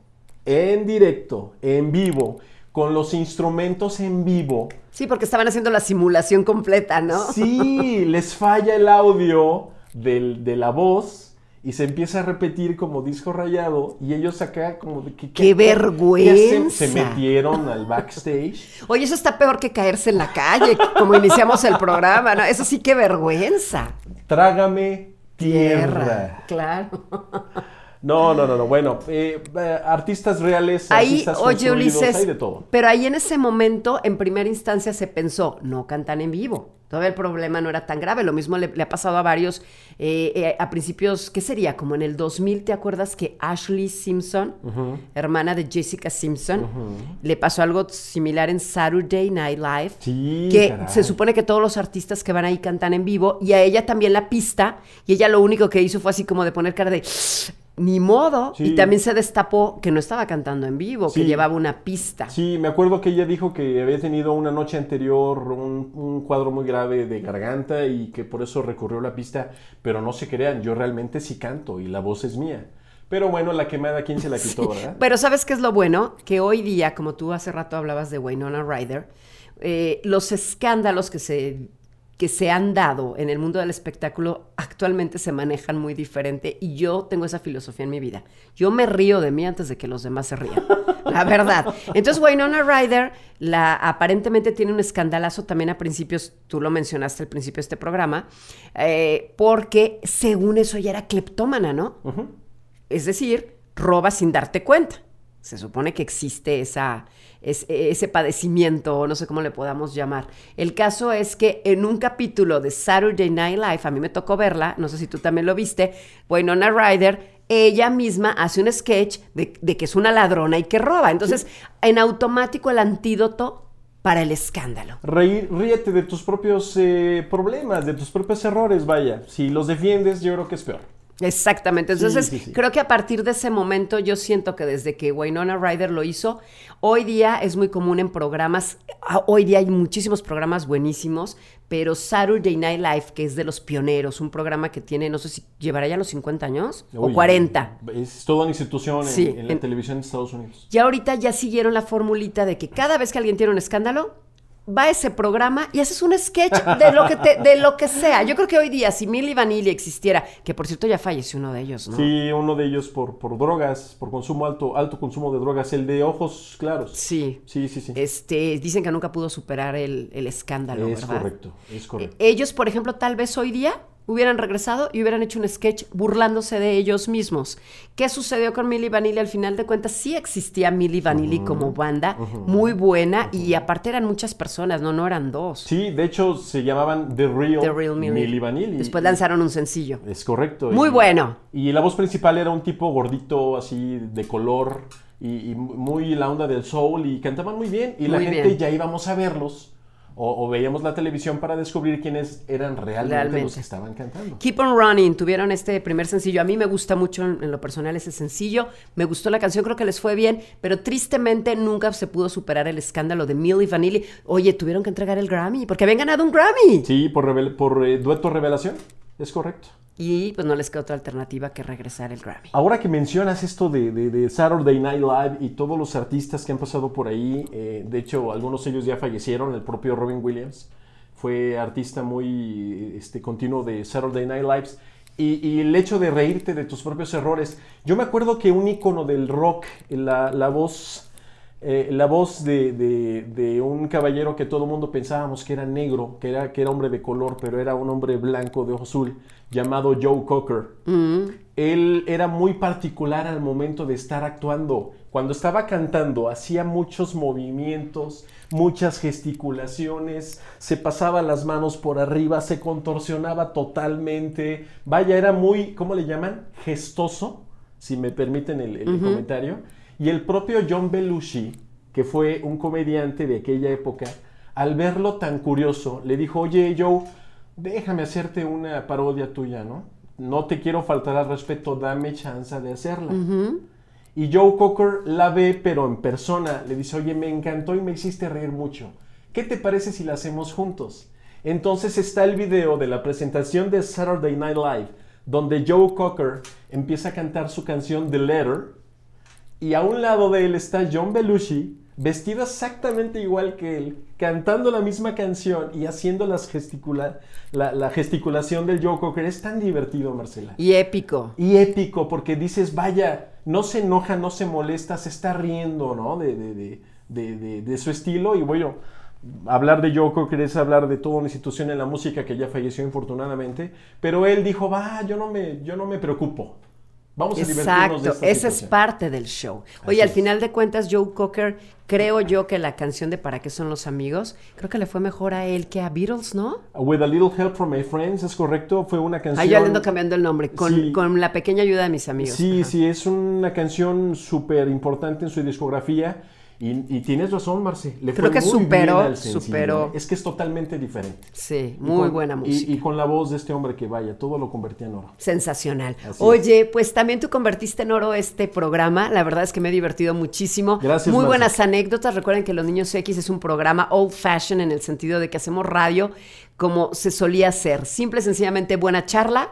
en directo, en vivo, con los instrumentos en vivo. Sí, porque estaban haciendo la simulación completa, ¿no? Sí, les falla el audio del- de la voz y se empieza a repetir como disco rayado y ellos acá como de que... ¡Qué vergüenza! Se metieron al backstage. Oye, eso está peor que caerse en la calle, como iniciamos el programa, ¿no? Eso sí, qué vergüenza. Trágame tierra. Claro. No, no, no, no. Bueno, eh, eh, artistas reales, Ahí, artistas oye Ulises, hay de todo. pero ahí en ese momento, en primera instancia, se pensó, no cantan en vivo. Todavía el problema no era tan grave. Lo mismo le, le ha pasado a varios eh, eh, a principios, ¿qué sería? Como en el 2000, ¿te acuerdas que Ashley Simpson, hermana de Jessica Simpson, le pasó algo similar en Saturday Night Live? Sí, que caray. se supone que todos los artistas que van ahí cantan en vivo y a ella también la pista y ella lo único que hizo fue así como de poner cara de ni modo Sí. y también se destapó que no estaba cantando en vivo, que Sí. llevaba una pista. Sí, me acuerdo que ella dijo que había tenido una noche anterior un, un cuadro muy grave de garganta y que por eso recurrió a la pista, pero no se crean, yo realmente sí canto y la voz es mía. Pero bueno, la quemada, ¿quién se la quitó, verdad? Pero ¿sabes qué es lo bueno? Que hoy día, como tú hace rato hablabas de Winona Ryder, eh, los escándalos que se, que se han dado en el mundo del espectáculo actualmente se manejan muy diferente y yo tengo esa filosofía en mi vida. Yo me río de mí antes de que los demás se rían. La verdad. Entonces, Winona Ryder la, aparentemente tiene un escandalazo también a principios, tú lo mencionaste al principio de este programa, eh, porque según eso ella era cleptómana, ¿no? Es decir, roba sin darte cuenta. Se supone que existe esa, es- ese padecimiento, o no sé cómo le podamos llamar. El caso es que en un capítulo de Saturday Night Live, a mí me tocó verla, no sé si tú también lo viste, Winona Ryder, ella misma hace un sketch de, de que es una ladrona y que roba. Entonces, en automático el antídoto para el escándalo. Reír, ríete de tus propios eh, problemas, de tus propios errores, vaya. Si los defiendes, yo creo que es peor. Exactamente. Entonces, sí, sí. creo que a partir de ese momento, yo siento que desde que Winona Ryder lo hizo, hoy día es muy común en programas. Hoy día hay muchísimos programas buenísimos, pero Saturday Night Live, que es de los pioneros, un programa que tiene, no sé si llevará ya los 50 años o Uy, 40. Es toda una institución en la en- televisión de Estados Unidos. Ya ahorita ya siguieron la formulita de que cada vez que alguien tiene un escándalo, va a ese programa y haces un sketch de lo que te, de lo que sea. Yo creo que hoy día, si Milli Vanilli existiera, que por cierto ya falleció uno de ellos, ¿no? Sí, uno de ellos por, por drogas, por consumo alto, alto consumo de drogas, el de ojos claros. Sí. Sí, sí, sí. Este, dicen que nunca pudo superar el, el escándalo, Es ¿verdad? correcto, es correcto. Ellos, por ejemplo, tal vez hoy día hubieran regresado y hubieran hecho un sketch burlándose de ellos mismos. ¿Qué sucedió con Milli Vanilli? Al final de cuentas, sí existía Milli Vanilli como banda, muy buena, y aparte eran muchas personas, no, no eran dos. Sí, de hecho se llamaban The Real, The Real Milli. Milli Vanilli. Después lanzaron un sencillo. Es correcto. Muy y- bueno. Y la voz principal era un tipo gordito, así de color, y, y muy la onda del soul, y cantaban muy bien. Y la gente bien. ya íbamos a verlos, o, o veíamos la televisión para descubrir quiénes eran realmente, Realmente. los que estaban cantando. Keep on Running tuvieron este primer sencillo. A mí me gusta mucho en, en lo personal ese sencillo. Me gustó la canción, creo que les fue bien, pero tristemente nunca se pudo superar el escándalo de Milli Vanilli. Oye, tuvieron que entregar el Grammy porque habían ganado un Grammy. Sí, por, revel- por eh, dueto revelación, es correcto. Y pues no les quedó otra alternativa que regresar el Grammy. Ahora que mencionas esto de, de- Saturday Night Live y todos los artistas que han pasado por ahí, eh, de hecho algunos de ellos ya fallecieron, el propio Robin Williams fue artista muy este, continuo de Saturday Night Lives. Y, el hecho de reírte de tus propios errores. Yo me acuerdo que un icono del rock, la, la voz, eh, la voz de, de- de un caballero que todo el mundo pensábamos que era negro, que era, que era hombre de color, pero era un hombre blanco de ojo azul, llamado Joe Cocker él era muy particular al momento de estar actuando. Cuando estaba cantando, hacía muchos movimientos, muchas gesticulaciones, se pasaba las manos por arriba, se contorsionaba totalmente. Vaya, era muy, ¿cómo le llaman? Gestoso, si me permiten el, el comentario. Y el propio John Belushi, que fue un comediante de aquella época, al verlo tan curioso, le dijo, oye Joe, déjame hacerte una parodia tuya, ¿no? No te quiero faltar al respeto, dame chance de hacerla. Y Joe Cocker la ve, pero en persona, le dice, oye, me encantó y me hiciste reír mucho. ¿Qué te parece si la hacemos juntos? Entonces está el video de la presentación de Saturday Night Live, donde Joe Cocker empieza a cantar su canción The Letter, y a un lado de él está John Belushi, vestido exactamente igual que él, cantando la misma canción y haciendo las gesticula la, la gesticulación del Joe Cocker. Es tan divertido, Marcela. Y épico. Y épico, porque dices, vaya, no se enoja, no se molesta, se está riendo, ¿no? De, de, de, de, de- de su estilo. Y bueno, hablar de Joe Cocker es hablar de toda una institución en la música que ya falleció infortunadamente. Pero él dijo, va, yo no me, yo no me preocupo. Vamos a divertirnos de Exacto, esta esa es parte del show. Así Oye, al es. final de cuentas, Joe Cocker, creo yo que la canción de ¿Para qué son los amigos? Creo que le fue mejor a él que a Beatles, ¿no? With a little help from my friends, es correcto, fue una canción... Ah, yo le ando cambiando el nombre, con, Sí. con la pequeña ayuda de mis amigos. Sí, Ajá. sí, es una canción súper importante en su discografía. Y, y tienes razón, Marce. Le Creo fue que muy superó- bien al sencillo, superó. Es que es totalmente diferente. Sí, muy con- buena música. Y, con la voz de este hombre que vaya, todo lo convertía en oro. Sensacional. Así Oye, pues también tú convertiste en oro este programa. La verdad es que me he divertido muchísimo. Gracias, Muy Marce. buenas anécdotas. Recuerden que Los Niños X es un programa old fashion en el sentido de que hacemos radio como se solía hacer. Simple, y sencillamente buena charla,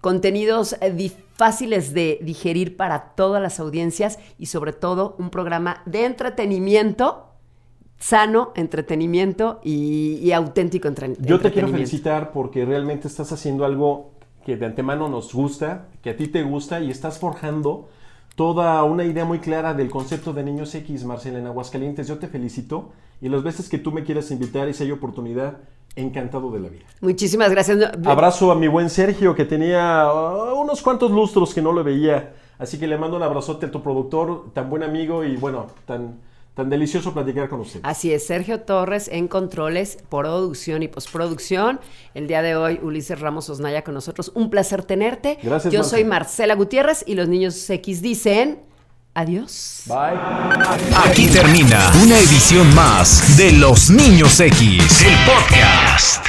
contenidos eh, fáciles de digerir para todas las audiencias y sobre todo un programa de entretenimiento. Sano, entretenimiento y, y auténtico entre- Yo te quiero felicitar porque realmente estás haciendo algo que de antemano nos gusta, que a ti te gusta y estás forjando toda una idea muy clara del concepto de niños X, Marcela, en Aguascalientes. Yo te felicito y las veces que tú me quieras invitar y si hay oportunidad, encantado de la vida. Muchísimas gracias. Abrazo a mi buen Sergio que tenía uh, unos cuantos lustros que no lo veía. Así que le mando un abrazote a tu productor, tan buen amigo y bueno, tan, tan delicioso platicar con usted. Así es, Sergio Torres en controles, producción y postproducción. El día de hoy, Ulises Ramos Osnaya con nosotros. Un placer tenerte. Gracias, Yo soy Marcela Gutiérrez y los niños X dicen adiós. Bye. Aquí termina una edición más de Los Niños X, el podcast.